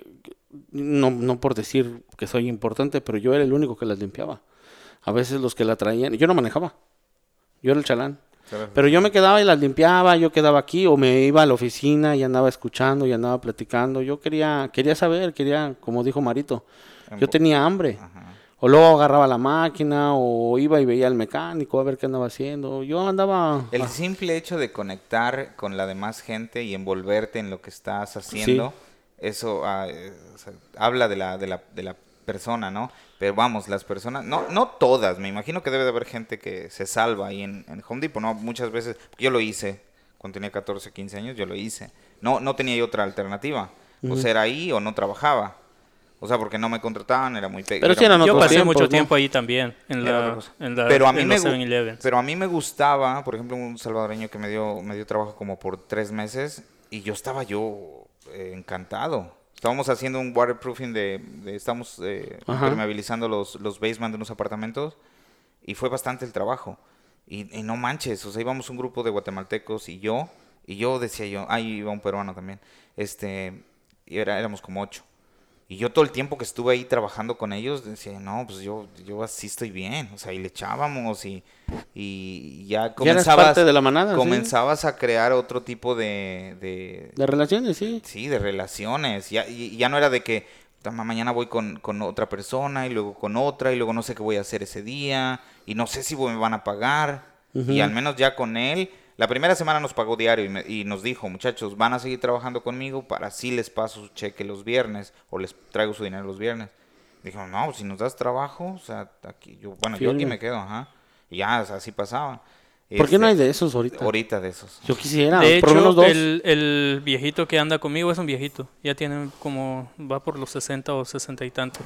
[SPEAKER 2] no, no por decir que soy importante, pero yo era el único que las limpiaba. A veces los que la traían, yo no manejaba. Yo era el chalán. Pero yo me quedaba y las limpiaba, yo quedaba aquí o me iba a la oficina y andaba escuchando y andaba platicando. Yo quería quería saber, quería, como dijo Marito, yo tenía hambre. O luego agarraba la máquina o iba y veía al mecánico a ver qué andaba haciendo. Yo andaba...
[SPEAKER 1] El simple hecho de conectar con la demás gente y envolverte en lo que estás haciendo, eso ah, eh, habla de la, de, la, de la persona, ¿no? Pero vamos, las personas, no, no todas, me imagino que debe de haber gente que se salva ahí en, en Home Depot, ¿no? Muchas veces, yo lo hice, cuando tenía 14, 15 años, yo lo hice. No, no tenía otra alternativa. O sea, era ahí o no trabajaba. O sea, porque no me contrataban, era muy
[SPEAKER 3] pequeño. Pero Yo pasé mucho tiempo ahí también, en la, en la
[SPEAKER 1] pero a mí me Pero a mí me gustaba, por ejemplo, un salvadoreño que me dio, me dio trabajo como por tres meses y yo estaba yo eh, encantado. Estábamos haciendo un waterproofing de, estamos eh, permeabilizando los, los basement de unos apartamentos y fue bastante el trabajo. Y, no manches, o sea, íbamos un grupo de guatemaltecos y yo, y yo decía yo, ahí iba un peruano también, este, y era, éramos como ocho. Y yo todo el tiempo que estuve ahí trabajando con ellos, decía, no, pues yo, yo así estoy bien. O sea, y le echábamos y, y ya comenzabas,
[SPEAKER 2] de la manada,
[SPEAKER 1] comenzabas a crear otro tipo de,
[SPEAKER 2] de... relaciones, sí.
[SPEAKER 1] Sí, de relaciones. Ya, y, ya no era de que mañana voy con, con, otra persona y luego con otra y luego no sé qué voy a hacer ese día y no sé si me van a pagar. Y al menos ya con él la primera semana nos pagó diario y, nos dijo, muchachos, van a seguir trabajando conmigo para así les paso su cheque los viernes o les traigo su dinero los viernes. Dijimos, no, si nos das trabajo, o sea, aquí, yo, bueno, yo aquí me quedo, ajá. Y ya, así pasaba.
[SPEAKER 2] ¿Por qué no hay de esos ahorita?
[SPEAKER 1] Ahorita de esos.
[SPEAKER 2] Yo quisiera,
[SPEAKER 3] de por hecho, dos. El, el, viejito que anda conmigo es un viejito. Ya tiene como, va por los 60 o 60 y tanto.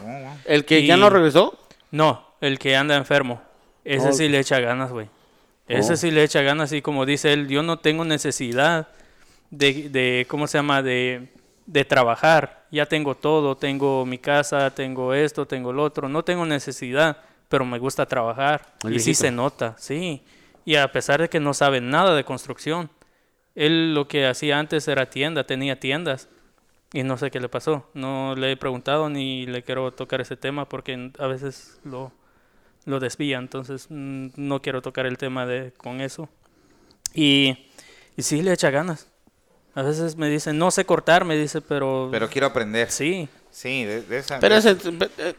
[SPEAKER 2] ¿El que ya no regresó?
[SPEAKER 3] No, el que anda enfermo. Ese
[SPEAKER 2] Oh.
[SPEAKER 3] sí le echa ganas, güey. Ese
[SPEAKER 2] Oh.
[SPEAKER 3] sí le echa ganas y como dice él, yo no tengo necesidad de, de ¿cómo se llama? De, de trabajar. Ya tengo todo, tengo mi casa, tengo esto, tengo lo otro. No tengo necesidad, pero me gusta trabajar.
[SPEAKER 2] El
[SPEAKER 3] y sí se nota, sí. Y a pesar de que no sabe nada de construcción, él lo que hacía antes era tienda, tenía tiendas. Y no sé qué le pasó. No le he preguntado ni le quiero tocar ese tema porque a veces lo, lo desvía. Entonces mm, no quiero tocar el tema de con eso. Y, y sí le echa ganas. A veces me dice, no sé cortar, me dice, pero...
[SPEAKER 1] Pero quiero aprender.
[SPEAKER 3] sí,
[SPEAKER 1] Sí, de, de esa.
[SPEAKER 2] Pero ese, eh,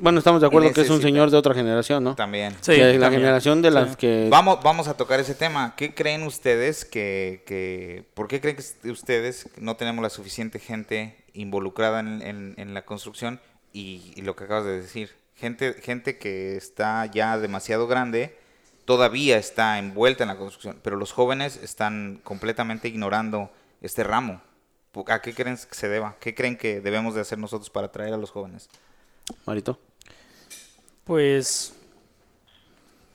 [SPEAKER 2] bueno, estamos de acuerdo que es un señor de otra generación, ¿no?
[SPEAKER 1] También.
[SPEAKER 3] sí.
[SPEAKER 2] Que la
[SPEAKER 3] también.
[SPEAKER 2] generación de las
[SPEAKER 3] Sí.
[SPEAKER 2] que...
[SPEAKER 1] Vamos, vamos a tocar ese tema. ¿Qué creen ustedes que, que por qué creen que ustedes no tenemos la suficiente gente involucrada en, en- en la construcción y, y lo que acabas de decir? Gente, gente que está ya demasiado grande todavía está envuelta en la construcción, pero los jóvenes están completamente ignorando este ramo. ¿A qué creen que se deba? ¿Qué creen que debemos de hacer nosotros para atraer a los jóvenes?
[SPEAKER 2] Marito.
[SPEAKER 3] Pues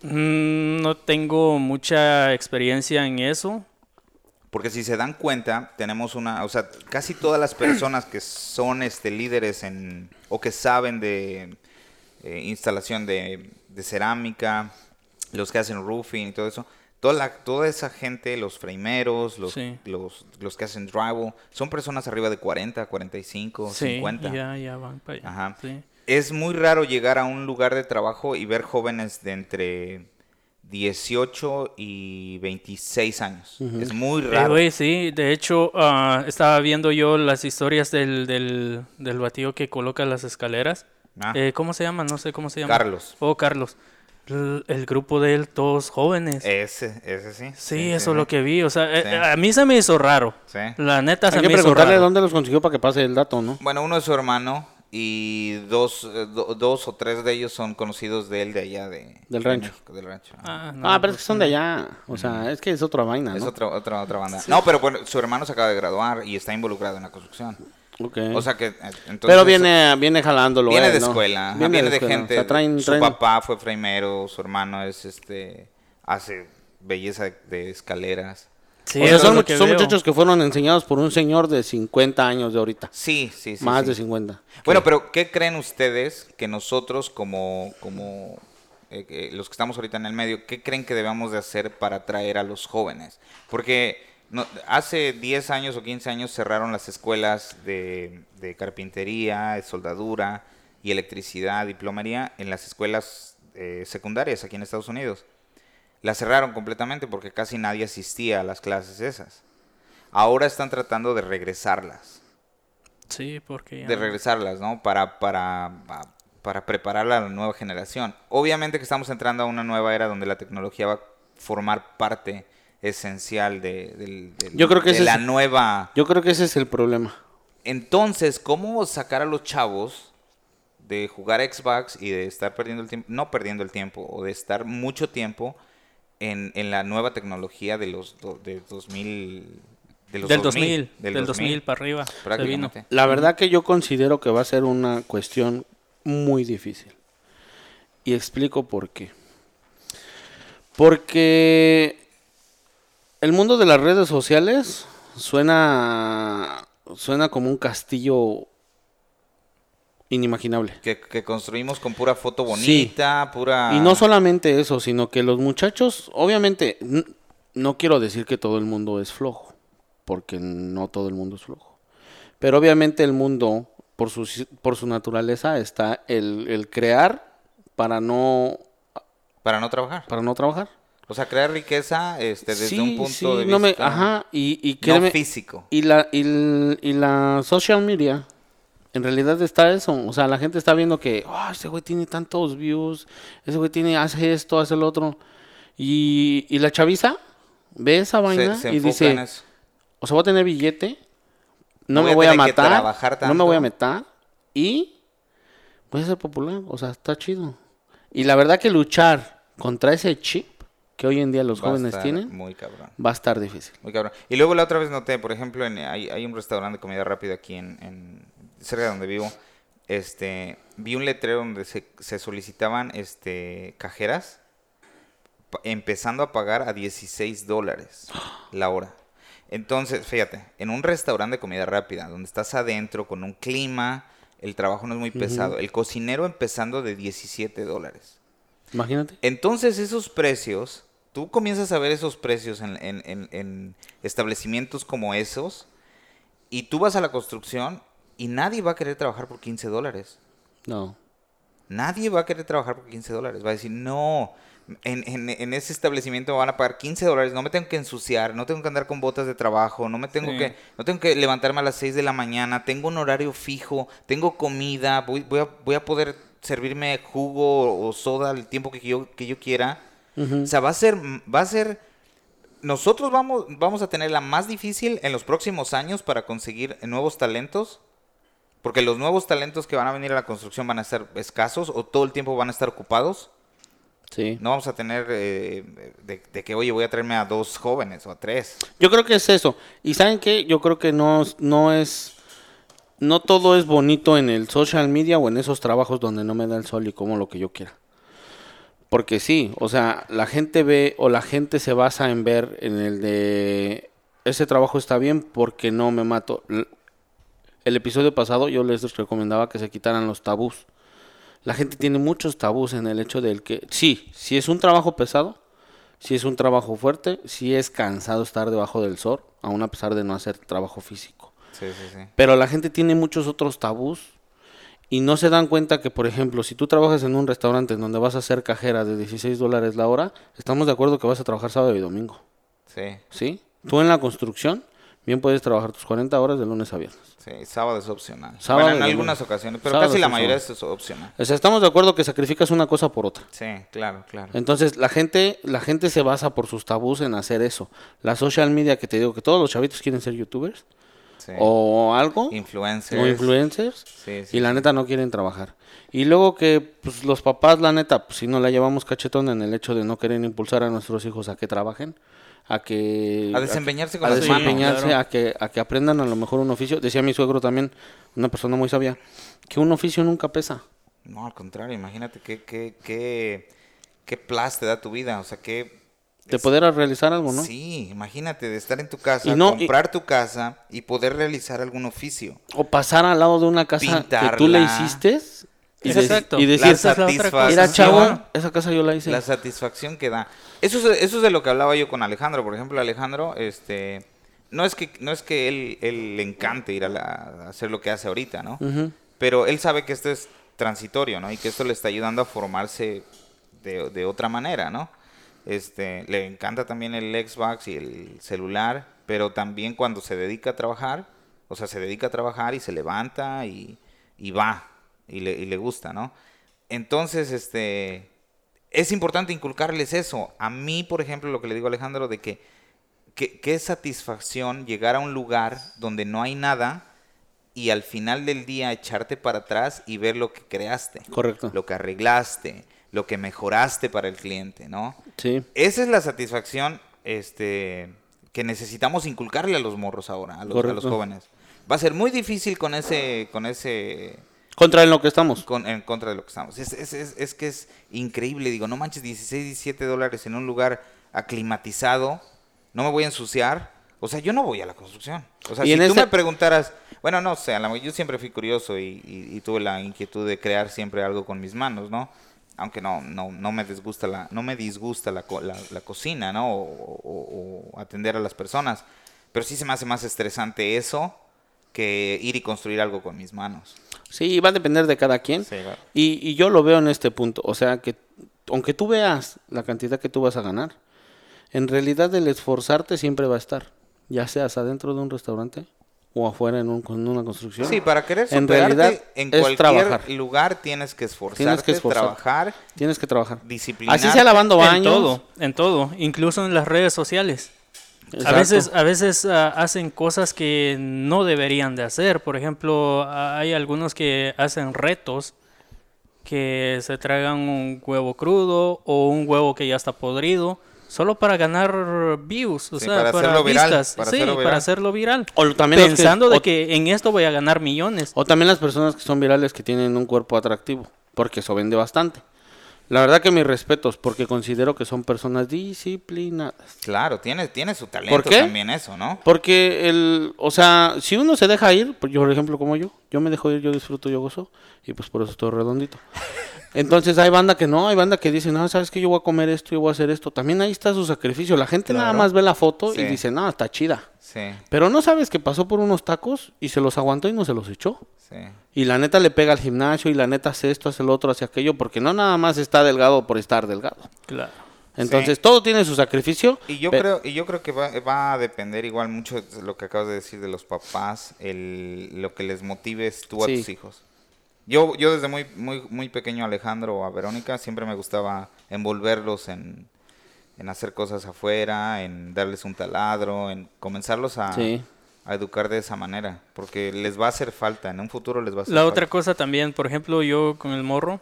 [SPEAKER 3] mm, no tengo mucha experiencia en eso.
[SPEAKER 1] Porque si se dan cuenta, tenemos una, o sea, casi todas las personas que son este líderes en o que saben de eh, instalación de, de cerámica, los que hacen roofing y todo eso, toda la, toda esa gente, los frameros, los,
[SPEAKER 3] Sí.
[SPEAKER 1] los, los que hacen drywall, son personas arriba de 40, 45,
[SPEAKER 3] Sí,
[SPEAKER 1] 50.
[SPEAKER 3] ya, ya van para allá.
[SPEAKER 1] Ajá.
[SPEAKER 3] Sí.
[SPEAKER 1] Es muy raro llegar a un lugar de trabajo y ver jóvenes de entre 18 y 26 años. Es muy
[SPEAKER 3] Eh,
[SPEAKER 1] raro.
[SPEAKER 3] güey, sí, de hecho, ah, estaba viendo yo las historias del, del, del batido que coloca las escaleras.
[SPEAKER 1] Ah.
[SPEAKER 3] Eh, ¿Cómo se llama? No sé cómo se llama.
[SPEAKER 1] Carlos.
[SPEAKER 3] Oh, Carlos. El, el grupo de él, todos jóvenes.
[SPEAKER 1] Ese, ese sí.
[SPEAKER 3] sí, eso es lo que vi. O sea,
[SPEAKER 1] Sí.
[SPEAKER 3] eh, a mí se me hizo raro.
[SPEAKER 1] Sí.
[SPEAKER 3] La neta se
[SPEAKER 2] Hay que
[SPEAKER 3] me hizo
[SPEAKER 2] preguntarle
[SPEAKER 3] raro.
[SPEAKER 2] dónde los consiguió para que pase el dato, ¿no?
[SPEAKER 1] Bueno, uno es su hermano y dos, eh, do- dos o tres de ellos son conocidos de él de allá de...
[SPEAKER 2] Del
[SPEAKER 1] de
[SPEAKER 2] rancho.
[SPEAKER 1] México, del rancho.
[SPEAKER 3] Ah, no,
[SPEAKER 2] Ah, pero es que son de allá. O sea, es que es otra vaina,
[SPEAKER 1] Es
[SPEAKER 2] ¿no?
[SPEAKER 1] otra, otra, otra banda. No, pero bueno, su hermano se acaba de graduar y está involucrado en la construcción.
[SPEAKER 2] Ok.
[SPEAKER 1] O sea que... eh, Entonces,
[SPEAKER 2] pero viene, viene jalándolo.
[SPEAKER 1] Viene
[SPEAKER 2] él,
[SPEAKER 1] de
[SPEAKER 2] ¿no?
[SPEAKER 1] escuela,
[SPEAKER 2] Viene,
[SPEAKER 1] viene de
[SPEAKER 2] escuela.
[SPEAKER 1] gente.
[SPEAKER 2] O sea, traen,
[SPEAKER 1] su
[SPEAKER 2] traen-
[SPEAKER 1] papá fue fraimero, su hermano es este hace belleza de, de escaleras.
[SPEAKER 3] sí,
[SPEAKER 2] o sea, son, much- muchachos que fueron enseñados por un señor de 50 años de ahorita.
[SPEAKER 1] Sí, sí, sí.
[SPEAKER 2] Más
[SPEAKER 1] sí.
[SPEAKER 2] de 50.
[SPEAKER 1] Bueno, pero ¿qué creen ustedes que nosotros como, como eh, eh, los que estamos ahorita en el medio, qué creen que debemos de hacer para atraer a los jóvenes? Porque no- hace 10 años o 15 años cerraron las escuelas de, de carpintería, de soldadura y electricidad y plomería en las escuelas eh, secundarias aquí en Estados Unidos. Las cerraron completamente porque casi nadie asistía a las clases esas. Ahora están tratando de regresarlas
[SPEAKER 3] Sí, porque ya-
[SPEAKER 1] de regresarlas, ¿no? Para, para, para preparar a la nueva generación. Obviamente que estamos entrando a una nueva era donde la tecnología va a formar parte esencial de, del- del-
[SPEAKER 2] Yo creo que
[SPEAKER 1] de la
[SPEAKER 2] es-
[SPEAKER 1] nueva...
[SPEAKER 2] Yo creo que ese es el problema.
[SPEAKER 1] Entonces, ¿cómo sacar a los chavos de jugar Xbox y de estar perdiendo el tiempo, no perdiendo el tiempo, o de estar mucho tiempo en, en la nueva tecnología de los do- de 2000... De los
[SPEAKER 3] del 2000,
[SPEAKER 1] del
[SPEAKER 3] del 2000, para arriba. se vino.
[SPEAKER 2] La verdad que yo considero que va a ser una cuestión muy difícil. Y explico por qué. Porque el mundo de las redes sociales suena suena como un castillo inimaginable.
[SPEAKER 1] Que, que construimos con pura foto
[SPEAKER 2] Sí.
[SPEAKER 1] bonita, pura...
[SPEAKER 2] Y no solamente eso, sino que los muchachos, obviamente, no quiero decir que todo el mundo es flojo, porque no todo el mundo es flojo. Pero obviamente el mundo, por su, por su naturaleza, está el, el crear para no,
[SPEAKER 1] Para no trabajar.
[SPEAKER 2] para no trabajar.
[SPEAKER 1] O sea, crear riqueza este, desde
[SPEAKER 2] Sí,
[SPEAKER 1] un punto
[SPEAKER 2] sí,
[SPEAKER 1] de
[SPEAKER 2] no me-
[SPEAKER 1] vista
[SPEAKER 2] ajá, y, y
[SPEAKER 1] no físico.
[SPEAKER 2] y la, y, la social media, en realidad está eso. O sea, la gente está viendo que, "Ah, ese güey tiene tantos views, ese güey tiene, hace esto, hace lo otro. Y, y la chaviza ve esa vaina
[SPEAKER 1] Se, se
[SPEAKER 2] y dice,
[SPEAKER 1] en eso.
[SPEAKER 2] o sea, voy a tener billete, no,
[SPEAKER 1] Voy
[SPEAKER 2] me voy a matar, no me voy a
[SPEAKER 1] tanto".
[SPEAKER 2] meter y voy a ser popular. O sea, está chido. Y la verdad que luchar contra ese chip que hoy en día los
[SPEAKER 1] Va
[SPEAKER 2] jóvenes
[SPEAKER 1] estar
[SPEAKER 2] tienen
[SPEAKER 1] Muy cabrón.
[SPEAKER 2] va a estar difícil.
[SPEAKER 1] Muy cabrón. Y luego la otra vez noté, por ejemplo, en, hay, hay un restaurante de comida rápida aquí en, en- cerca de donde vivo. este, vi un letrero donde se, se solicitaban este, cajeras empezando a pagar a 16 dólares la hora. Entonces, fíjate, en un restaurante de comida rápida, donde estás adentro con un clima, el trabajo no es muy pesado. El cocinero empezando de 17 dólares.
[SPEAKER 2] Imagínate.
[SPEAKER 1] Entonces, esos precios, tú comienzas a ver esos precios en, en establecimientos como esos, y tú vas a la construcción y nadie va a querer trabajar por 15 dólares.
[SPEAKER 2] No.
[SPEAKER 1] Nadie va a querer trabajar por 15 dólares. Va a decir, no, en, en, ese establecimiento me van a pagar 15 dólares, no me tengo que ensuciar, no tengo que andar con botas de trabajo, no me tengo que, no tengo que levantarme a las 6 de la mañana, tengo un horario fijo, tengo comida, voy, voy, a, voy a poder servirme jugo o soda el tiempo que yo, que yo quiera. O sea, va a ser, va a ser, nosotros vamos, vamos a tener la más difícil en los próximos años para conseguir nuevos talentos. Porque los nuevos talentos que van a venir a la construcción van a ser escasos o todo el tiempo van a estar ocupados. No vamos a tener eh, de, que, oye, voy a traerme a dos jóvenes o a tres.
[SPEAKER 2] Yo creo que es eso. Y ¿saben qué? Yo creo que no, no es... No todo es bonito en el social media o en esos trabajos donde no me da el sol y como lo que yo quiera. Porque sí, o sea, la gente ve o la gente se basa en ver en el de ese trabajo está bien porque no me mato. El episodio pasado yo les recomendaba que se quitaran los tabús la gente tiene muchos tabús en el hecho del que, sí, si es un trabajo pesado, si es un trabajo fuerte, si es cansado estar debajo del sol, aún a pesar de no hacer trabajo físico.
[SPEAKER 1] Sí, sí, sí.
[SPEAKER 2] Pero la gente tiene muchos otros tabús y no se dan cuenta que, por ejemplo, si tú trabajas en un restaurante en donde vas a hacer cajera de 16 dólares la hora, estamos de acuerdo que vas a trabajar sábado y domingo.
[SPEAKER 1] Sí.
[SPEAKER 2] ¿Sí? Tú en la construcción bien puedes trabajar tus 40 horas de lunes a viernes.
[SPEAKER 1] Sí, sábado es opcional. Sábado bueno, en algunas ocasiones, pero casi la mayoría es opcional.
[SPEAKER 2] O sea, estamos de acuerdo que sacrificas una cosa por otra.
[SPEAKER 1] Sí, claro, claro.
[SPEAKER 2] Entonces, la gente, la gente se basa por sus tabús en hacer eso. La social media que te digo que todos los chavitos quieren ser youtubers. Sí. O algo.
[SPEAKER 1] Influencers.
[SPEAKER 2] O influencers. Sí, sí, y la neta no quieren trabajar. Y luego que pues, los papás, la neta, pues, si no la llevamos cachetón en el hecho de no querer impulsar a nuestros hijos a que trabajen, a que
[SPEAKER 1] a desempeñarse
[SPEAKER 2] con a, desempeñarse a que a que aprendan a lo mejor un oficio decía mi suegro también una persona muy sabia que un oficio nunca pesa
[SPEAKER 1] no al contrario imagínate qué qué qué qué te da tu vida o sea que
[SPEAKER 2] de poder realizar algo, ¿no?
[SPEAKER 1] Sí, imagínate de estar en tu casa, y comprar tu casa y poder realizar algún oficio.
[SPEAKER 2] O pasar al lado de una casa que tú le hiciste
[SPEAKER 3] y, Exacto.
[SPEAKER 2] y decir, Mira, chavo, esa casa yo la hice.
[SPEAKER 1] La satisfacción que da. Eso es, eso es de lo que hablaba yo con Alejandro. Por ejemplo, Alejandro, este, no es que, no es que él, él le encante ir a, hacer lo que hace ahorita, ¿no? Pero él sabe que esto es transitorio, ¿no? Y que esto le está ayudando a formarse de, de otra manera, ¿no? Este, le encanta también el Xbox y el celular, pero también cuando se dedica a trabajar, o sea, se dedica a trabajar y se levanta y, y va, y le, y le gusta, ¿no? Entonces, este, es importante inculcarles eso. A mí, por ejemplo, lo que le digo a Alejandro, de que, es satisfacción llegar a un lugar donde no hay nada y al final del día echarte para atrás y ver lo que creaste.
[SPEAKER 2] Correcto.
[SPEAKER 1] Lo que arreglaste, lo que mejoraste para el cliente, ¿no?
[SPEAKER 2] Sí.
[SPEAKER 1] Esa es la satisfacción este, que necesitamos inculcarle a los morros ahora, a los, a los jóvenes. Va a ser muy difícil con ese, con ese
[SPEAKER 2] contra en lo que estamos.
[SPEAKER 1] Con, en contra de lo que estamos. Es, es, es, es, que es increíble, digo, no manches, 16, 17 dólares en un lugar aclimatizado, no me voy a ensuciar. O sea, yo no voy a la construcción. O sea, si tú me preguntaras, bueno, no sé, yo siempre fui curioso y, tuve la inquietud de crear siempre algo con mis manos, ¿no? Aunque no, no, no me disgusta la, no me disgusta la, la, cocina, ¿no? o atender a las personas. Pero sí se me hace más estresante eso que ir y construir algo con mis manos.
[SPEAKER 2] Sí, va a depender de cada quien. y, y, yo lo veo en este punto. O sea, que aunque tú veas la cantidad que tú vas a ganar, en realidad el esforzarte siempre va a estar. Ya seas adentro de un restaurante o afuera en, un, una construcción.
[SPEAKER 1] Sí, para querer en realidad en cualquier lugar tienes que esforzarte, tienes que trabajar.
[SPEAKER 2] Tienes que trabajar.
[SPEAKER 1] Disciplinar.
[SPEAKER 2] Así sea lavando baños.
[SPEAKER 3] En todo, en todo, incluso en las redes sociales. A veces, a veces ah, hacen cosas que no deberían de hacer. Por ejemplo, hay algunos que hacen retos que se traigan un huevo crudo o un huevo que ya está podrido solo para ganar views, o sea, para, vistas, para, sí, hacerlo para hacerlo viral.
[SPEAKER 2] O también
[SPEAKER 3] pensando de que en esto voy a ganar millones.
[SPEAKER 2] O también las personas que son virales que tienen un cuerpo atractivo, porque eso vende bastante. La verdad que mis respetos, porque considero que son personas disciplinadas.
[SPEAKER 1] Claro, tiene, tiene su talento también eso, ¿no?
[SPEAKER 2] Porque el, o sea, si uno se deja ir, yo por ejemplo como yo, yo me dejo ir, yo disfruto, yo gozo, y pues por eso estoy redondito. Entonces hay banda que no, hay banda que dice, no, sabes que yo voy a comer esto, yo voy a hacer esto. También ahí está su sacrificio. La gente nada más ve la foto y dice, no, está chida. Sí. Pero no sabes que pasó por unos tacos y se los aguantó y no se los echó. Sí. Y la neta le pega al gimnasio y la neta hace esto, hace lo otro, hace aquello, porque no nada más está delgado por estar delgado.
[SPEAKER 3] Claro.
[SPEAKER 2] Entonces todo tiene su sacrificio.
[SPEAKER 1] Y yo creo, y yo creo que va, a depender igual mucho de lo que acabas de decir de los papás, el, lo que les motives tú a tus hijos. Yo, yo desde muy, muy, muy pequeño Alejandro o a Verónica siempre me gustaba envolverlos en, hacer cosas afuera, en darles un taladro, en comenzarlos a, a educar de esa manera, porque les va a hacer falta, en un futuro les va a hacer
[SPEAKER 3] La otra cosa también, por ejemplo, yo con el morro,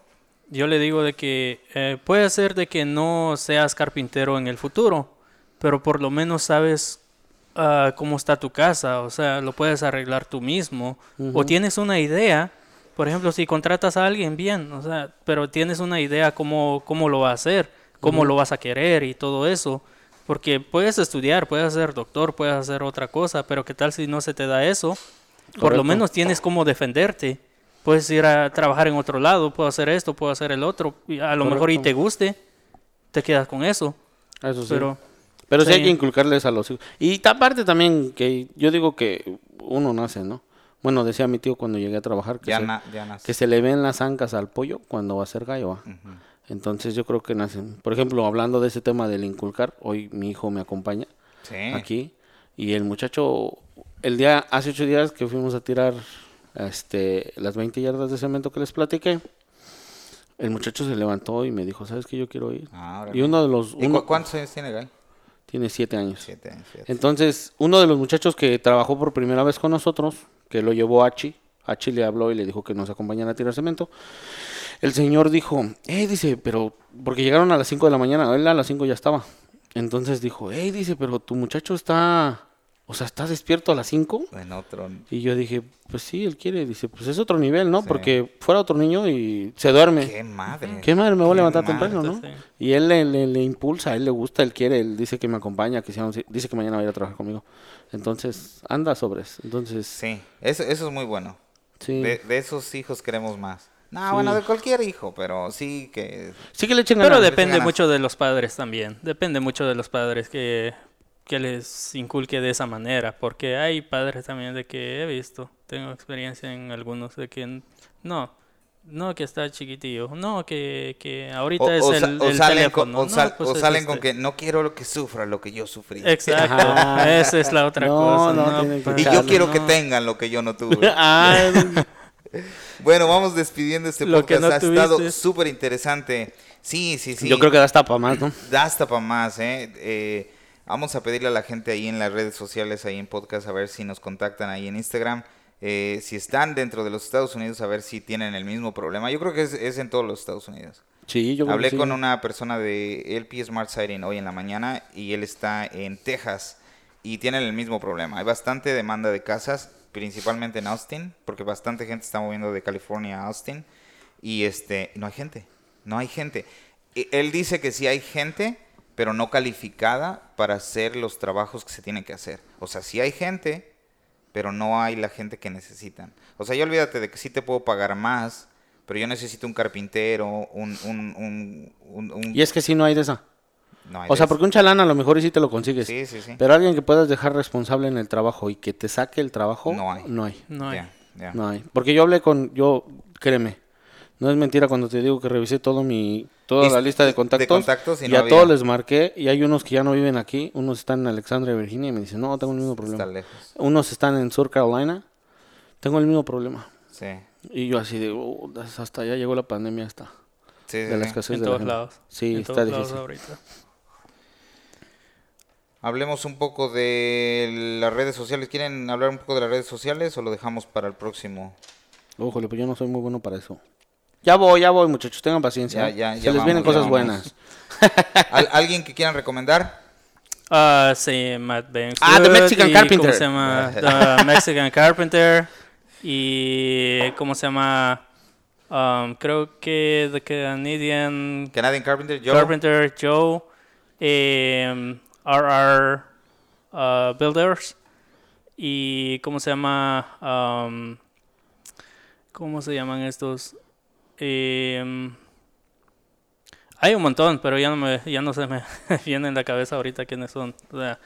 [SPEAKER 3] yo le digo de que eh, puede ser de que no seas carpintero en el futuro, pero por lo menos sabes uh, cómo está tu casa, o sea, lo puedes arreglar tú mismo, o tienes una idea por ejemplo, si contratas a alguien, bien, o sea, pero tienes una idea cómo, cómo lo va a hacer, cómo lo vas a querer y todo eso. Porque puedes estudiar, puedes ser doctor, puedes hacer otra cosa, pero ¿qué tal si no se te da eso? Por lo menos tienes cómo defenderte. Puedes ir a trabajar en otro lado, puedo hacer esto, puedo hacer el otro. a lo mejor y te guste, te quedas con eso.
[SPEAKER 2] Eso sí. Pero, pero sí hay que inculcarles a los hijos. Y aparte también que yo digo que uno nace, ¿no? Bueno, decía mi tío cuando llegué a trabajar que, se, que se le ven las ancas al pollo cuando va a ser gallo. Entonces yo creo que nacen. Por ejemplo, hablando de ese tema del inculcar, hoy mi hijo me acompaña aquí y el muchacho, el día, hace ocho días que fuimos a tirar este, las 20 yardas de cemento que les platiqué, el muchacho se levantó y me dijo, ¿sabes que yo quiero ir? Ah, y uno de los...
[SPEAKER 1] ¿Cuántos años tiene Gal?
[SPEAKER 2] Tiene siete años. Siete años Entonces, uno de los muchachos que trabajó por primera vez con nosotros, que lo llevó a Hachi. Hachi le habló y le dijo que nos acompañara a tirar cemento. El señor dijo, eh, dice, pero, porque llegaron a las 5 de la mañana, él a las 5 ya estaba. Entonces dijo, eh, dice, pero tu muchacho está, o sea, ¿estás despierto a las 5?
[SPEAKER 1] En otro.
[SPEAKER 2] Y yo dije, pues sí, él quiere, dice, pues es otro nivel, ¿no? Porque fuera otro niño y se duerme.
[SPEAKER 1] Qué madre.
[SPEAKER 2] Qué madre, me voy a levantar temprano, ¿no? Y él le, le, impulsa, a él le gusta, él quiere, él dice que me acompaña, que dice que mañana va a ir a trabajar conmigo. Entonces, anda sobres. Entonces...
[SPEAKER 1] Sí, eso, eso es muy bueno. Sí. De, esos hijos queremos más. No, bueno, de cualquier hijo, pero sí que...
[SPEAKER 2] Sí que le echen
[SPEAKER 3] Pero depende mucho de los padres también. Depende mucho de los padres que, que les inculque de esa manera. Porque hay padres también de que he visto, tengo experiencia en algunos de que no, no, que está chiquitillo. No, que, que ahorita es el,
[SPEAKER 1] o salen Con, o, pues salen con este. que no quiero que sufra lo que yo sufrí.
[SPEAKER 3] Exacto. Esa es la otra cosa.
[SPEAKER 1] y yo quiero que tengan lo que yo no tuve. (laughs) Ah. (laughs) bueno, vamos despidiendo este podcast. ha estado súper interesante. Sí, sí, sí.
[SPEAKER 2] Yo creo que da hasta para más, ¿no?
[SPEAKER 1] Da hasta para más, ¿eh? ¿eh? Vamos a pedirle a la gente ahí en las redes sociales, ahí en podcast, a ver si nos contactan ahí en Instagram. Eh, si están dentro de los Estados Unidos, a ver si tienen el mismo problema. Yo creo que es, en todos los Estados Unidos.
[SPEAKER 2] Sí, yo
[SPEAKER 1] Hablé con una persona de LP Smart Sighting hoy en la mañana y él está en Texas y tienen el mismo problema. Hay bastante demanda de casas, principalmente en Austin, porque bastante gente está moviendo de California a Austin y este no hay gente, no hay gente. Él dice que sí hay gente, pero no calificada para hacer los trabajos que se tienen que hacer. O sea, sí hay gente, pero no hay la gente que necesitan. O sea, ya olvídate de que sí te puedo pagar más, pero yo necesito un carpintero, un... un, un,
[SPEAKER 2] y es que si no hay de esa. o sea, porque un chalán a lo mejor y sí te lo consigues. Sí, sí, sí. Pero alguien que puedas dejar responsable en el trabajo y que te saque el trabajo, no hay. No hay.
[SPEAKER 3] No hay.
[SPEAKER 2] No hay. Porque yo hablé con, yo, créeme, no es mentira cuando te digo que revisé todo mi toda la lista de contactos, y, a todos les marqué y hay unos que ya no viven aquí, unos están en Alexandria, Virginia y me dicen, "No, tengo el mismo problema." Está lejos. Unos están en Sur Carolina. Tengo el mismo problema. Sí. Y yo así de, oh, hasta allá llegó la pandemia hasta.
[SPEAKER 3] Sí, de la escasez en todos lados.
[SPEAKER 2] Sí, está difícil.
[SPEAKER 1] Hablemos un poco de las redes sociales. ¿Quieren hablar un poco de las redes sociales o lo dejamos para el próximo?
[SPEAKER 2] Ojo, pero yo no soy muy bueno para eso. Ya voy, ya voy, muchachos, tengan paciencia. Ya, ya, Se les vienen cosas buenas. (laughs)
[SPEAKER 1] ¿Alguien que quieran recomendar?
[SPEAKER 3] Ah, sí, Matt Banks.
[SPEAKER 2] Ah, The Mexican Carpenter. ¿Cómo
[SPEAKER 3] se llama? (laughs) The Mexican Carpenter. Y. ¿Cómo se llama? Um, creo que The Canadian.
[SPEAKER 1] Canadian Carpenter, Joe.
[SPEAKER 3] Carpenter, Joe. Eh, RR uh, Builders. Y. ¿Cómo se llama? Um, ¿Cómo se llaman estos? Eh, hay un montón, pero ya no, me, ya no se me (laughs) viene en la cabeza ahorita quiénes son. O sea,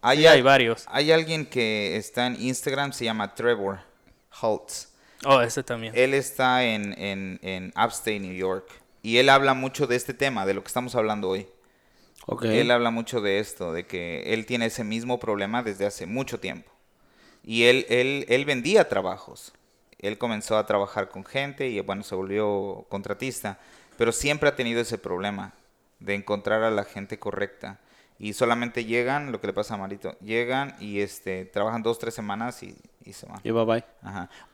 [SPEAKER 3] hay, hay varios.
[SPEAKER 1] Hay alguien que está en Instagram, se llama Trevor Holtz.
[SPEAKER 3] Oh, ese también.
[SPEAKER 1] Él está en, en, en Upstate, New York. Y él habla mucho de este tema, de lo que estamos hablando hoy. Okay. Él habla mucho de esto, de que él tiene ese mismo problema desde hace mucho tiempo. Y él, él, él vendía trabajos. Él comenzó a trabajar con gente y bueno, se volvió contratista pero siempre ha tenido ese problema de encontrar a la gente correcta. Y solamente llegan, lo que le pasa a Marito, llegan y este, trabajan dos, tres semanas y, se van.
[SPEAKER 2] Y bye bye.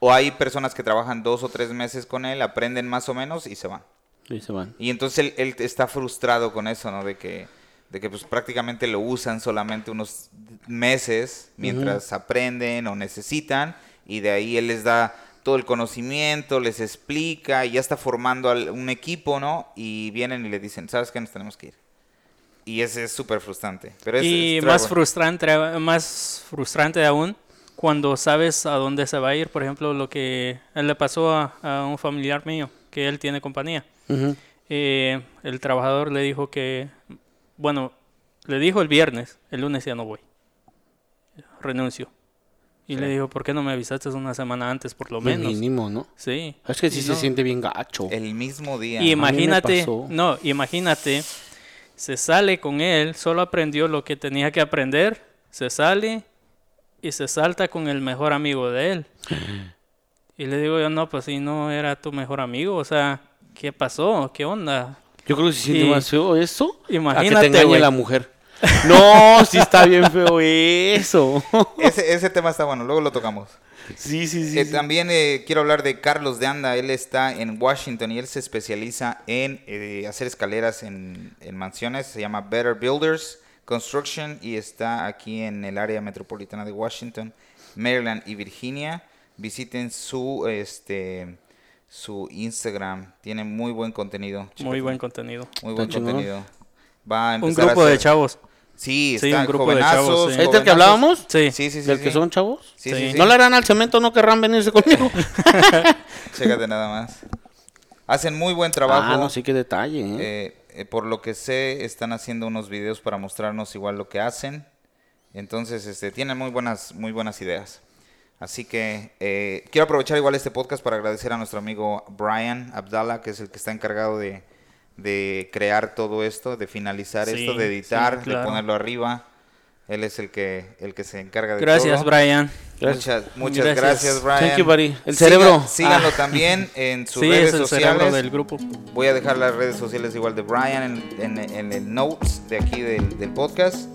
[SPEAKER 1] O hay personas que trabajan dos o tres meses con él, aprenden más o menos y se van.
[SPEAKER 2] Y se van.
[SPEAKER 1] Y entonces él, está frustrado con eso, ¿no? De que, de que pues prácticamente lo usan solamente unos meses mientras aprenden o necesitan y de ahí él les da todo el conocimiento, les explica y ya está formando un equipo, ¿no? Y vienen y le dicen, ¿sabes qué? Nos tenemos que ir. Y ese es súper frustrante. Pero
[SPEAKER 3] y más frustrante, más frustrante aún cuando sabes a dónde se va a ir. Por ejemplo, lo que le pasó a, un familiar mío, que él tiene compañía. Eh, el trabajador le dijo que, bueno, le dijo el viernes, el lunes ya no voy. Renuncio. Y le dijo, ¿por qué no me avisaste una semana antes, por lo menos?
[SPEAKER 2] mínimo, ¿no?
[SPEAKER 3] Sí.
[SPEAKER 2] Es que sí se siente bien gacho.
[SPEAKER 1] El mismo día.
[SPEAKER 3] imagínate, no, imagínate, se sale con él, solo aprendió lo que tenía que aprender, se sale y se salta con el mejor amigo de él. y le digo yo, no, pues si no era tu mejor amigo, o sea, ¿qué pasó? ¿Qué onda?
[SPEAKER 2] Yo creo que se siente más feo eso imagínate, a que te la mujer. (laughs) No, sí está bien feo eso.
[SPEAKER 1] Ese, ese tema está bueno, luego lo tocamos.
[SPEAKER 2] Sí, sí, sí.
[SPEAKER 1] Eh, también eh, quiero hablar de Carlos de Anda. Él está en Washington y él se especializa en eh, hacer escaleras en, en, mansiones. Se llama Better Builders Construction y está aquí en el área metropolitana de Washington, Maryland y Virginia. Visiten su este su Instagram. Tiene muy buen contenido.
[SPEAKER 3] Muy buen contenido.
[SPEAKER 1] Muy buen contenido. Va
[SPEAKER 3] a un grupo de chavos.
[SPEAKER 1] Sí, sí un grupo de chavos.
[SPEAKER 2] ¿Este es el que hablábamos?
[SPEAKER 3] Sí.
[SPEAKER 1] Sí, sí,
[SPEAKER 2] ¿Del que son chavos? Sí, sí, ¿No le harán al cemento, no querrán venirse conmigo? (laughs)
[SPEAKER 1] Chécate nada más. Hacen muy buen trabajo.
[SPEAKER 2] Ah, no, sí, qué detalle. ¿eh?
[SPEAKER 1] Eh, eh, por lo que sé, están haciendo unos videos para mostrarnos igual lo que hacen. Entonces, este, tienen muy buenas, muy buenas ideas. Así que quiero aprovechar igual este podcast para agradecer a nuestro amigo Brian Abdallah, que es el que está encargado de de crear todo esto, de finalizar esto, de editar, de ponerlo arriba. Él es el que el que se encarga de
[SPEAKER 3] gracias, Brian.
[SPEAKER 1] Muchas, muchas gracias. Brian.
[SPEAKER 2] Thank you, buddy. El cerebro.
[SPEAKER 1] síganlo ah. también (laughs) en sus redes
[SPEAKER 3] es el
[SPEAKER 1] sociales.
[SPEAKER 3] del grupo.
[SPEAKER 1] Voy a dejar las redes sociales igual de Brian en, en, el notes de aquí del, del, podcast.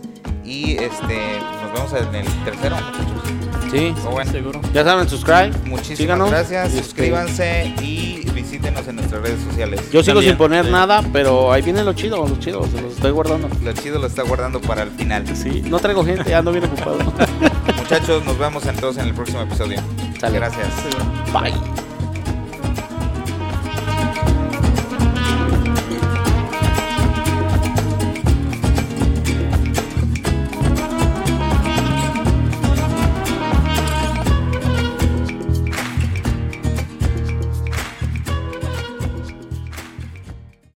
[SPEAKER 1] Y este nos vemos en el tercero, muchachos.
[SPEAKER 2] Sí, bueno. seguro. Ya saben, subscribe.
[SPEAKER 1] Muchísimas gracias. Este, Suscríbanse y visítenos en nuestras redes sociales.
[SPEAKER 2] Yo sigo sin poner nada, pero ahí viene lo chido, lo chido, se lo estoy guardando.
[SPEAKER 1] Lo chido lo está guardando para el final.
[SPEAKER 2] Sí, no traigo gente, ando bien ocupado. (laughs)
[SPEAKER 1] Muchachos, nos vemos entonces en el próximo episodio.
[SPEAKER 2] Sale.
[SPEAKER 1] Gracias.
[SPEAKER 2] Bye.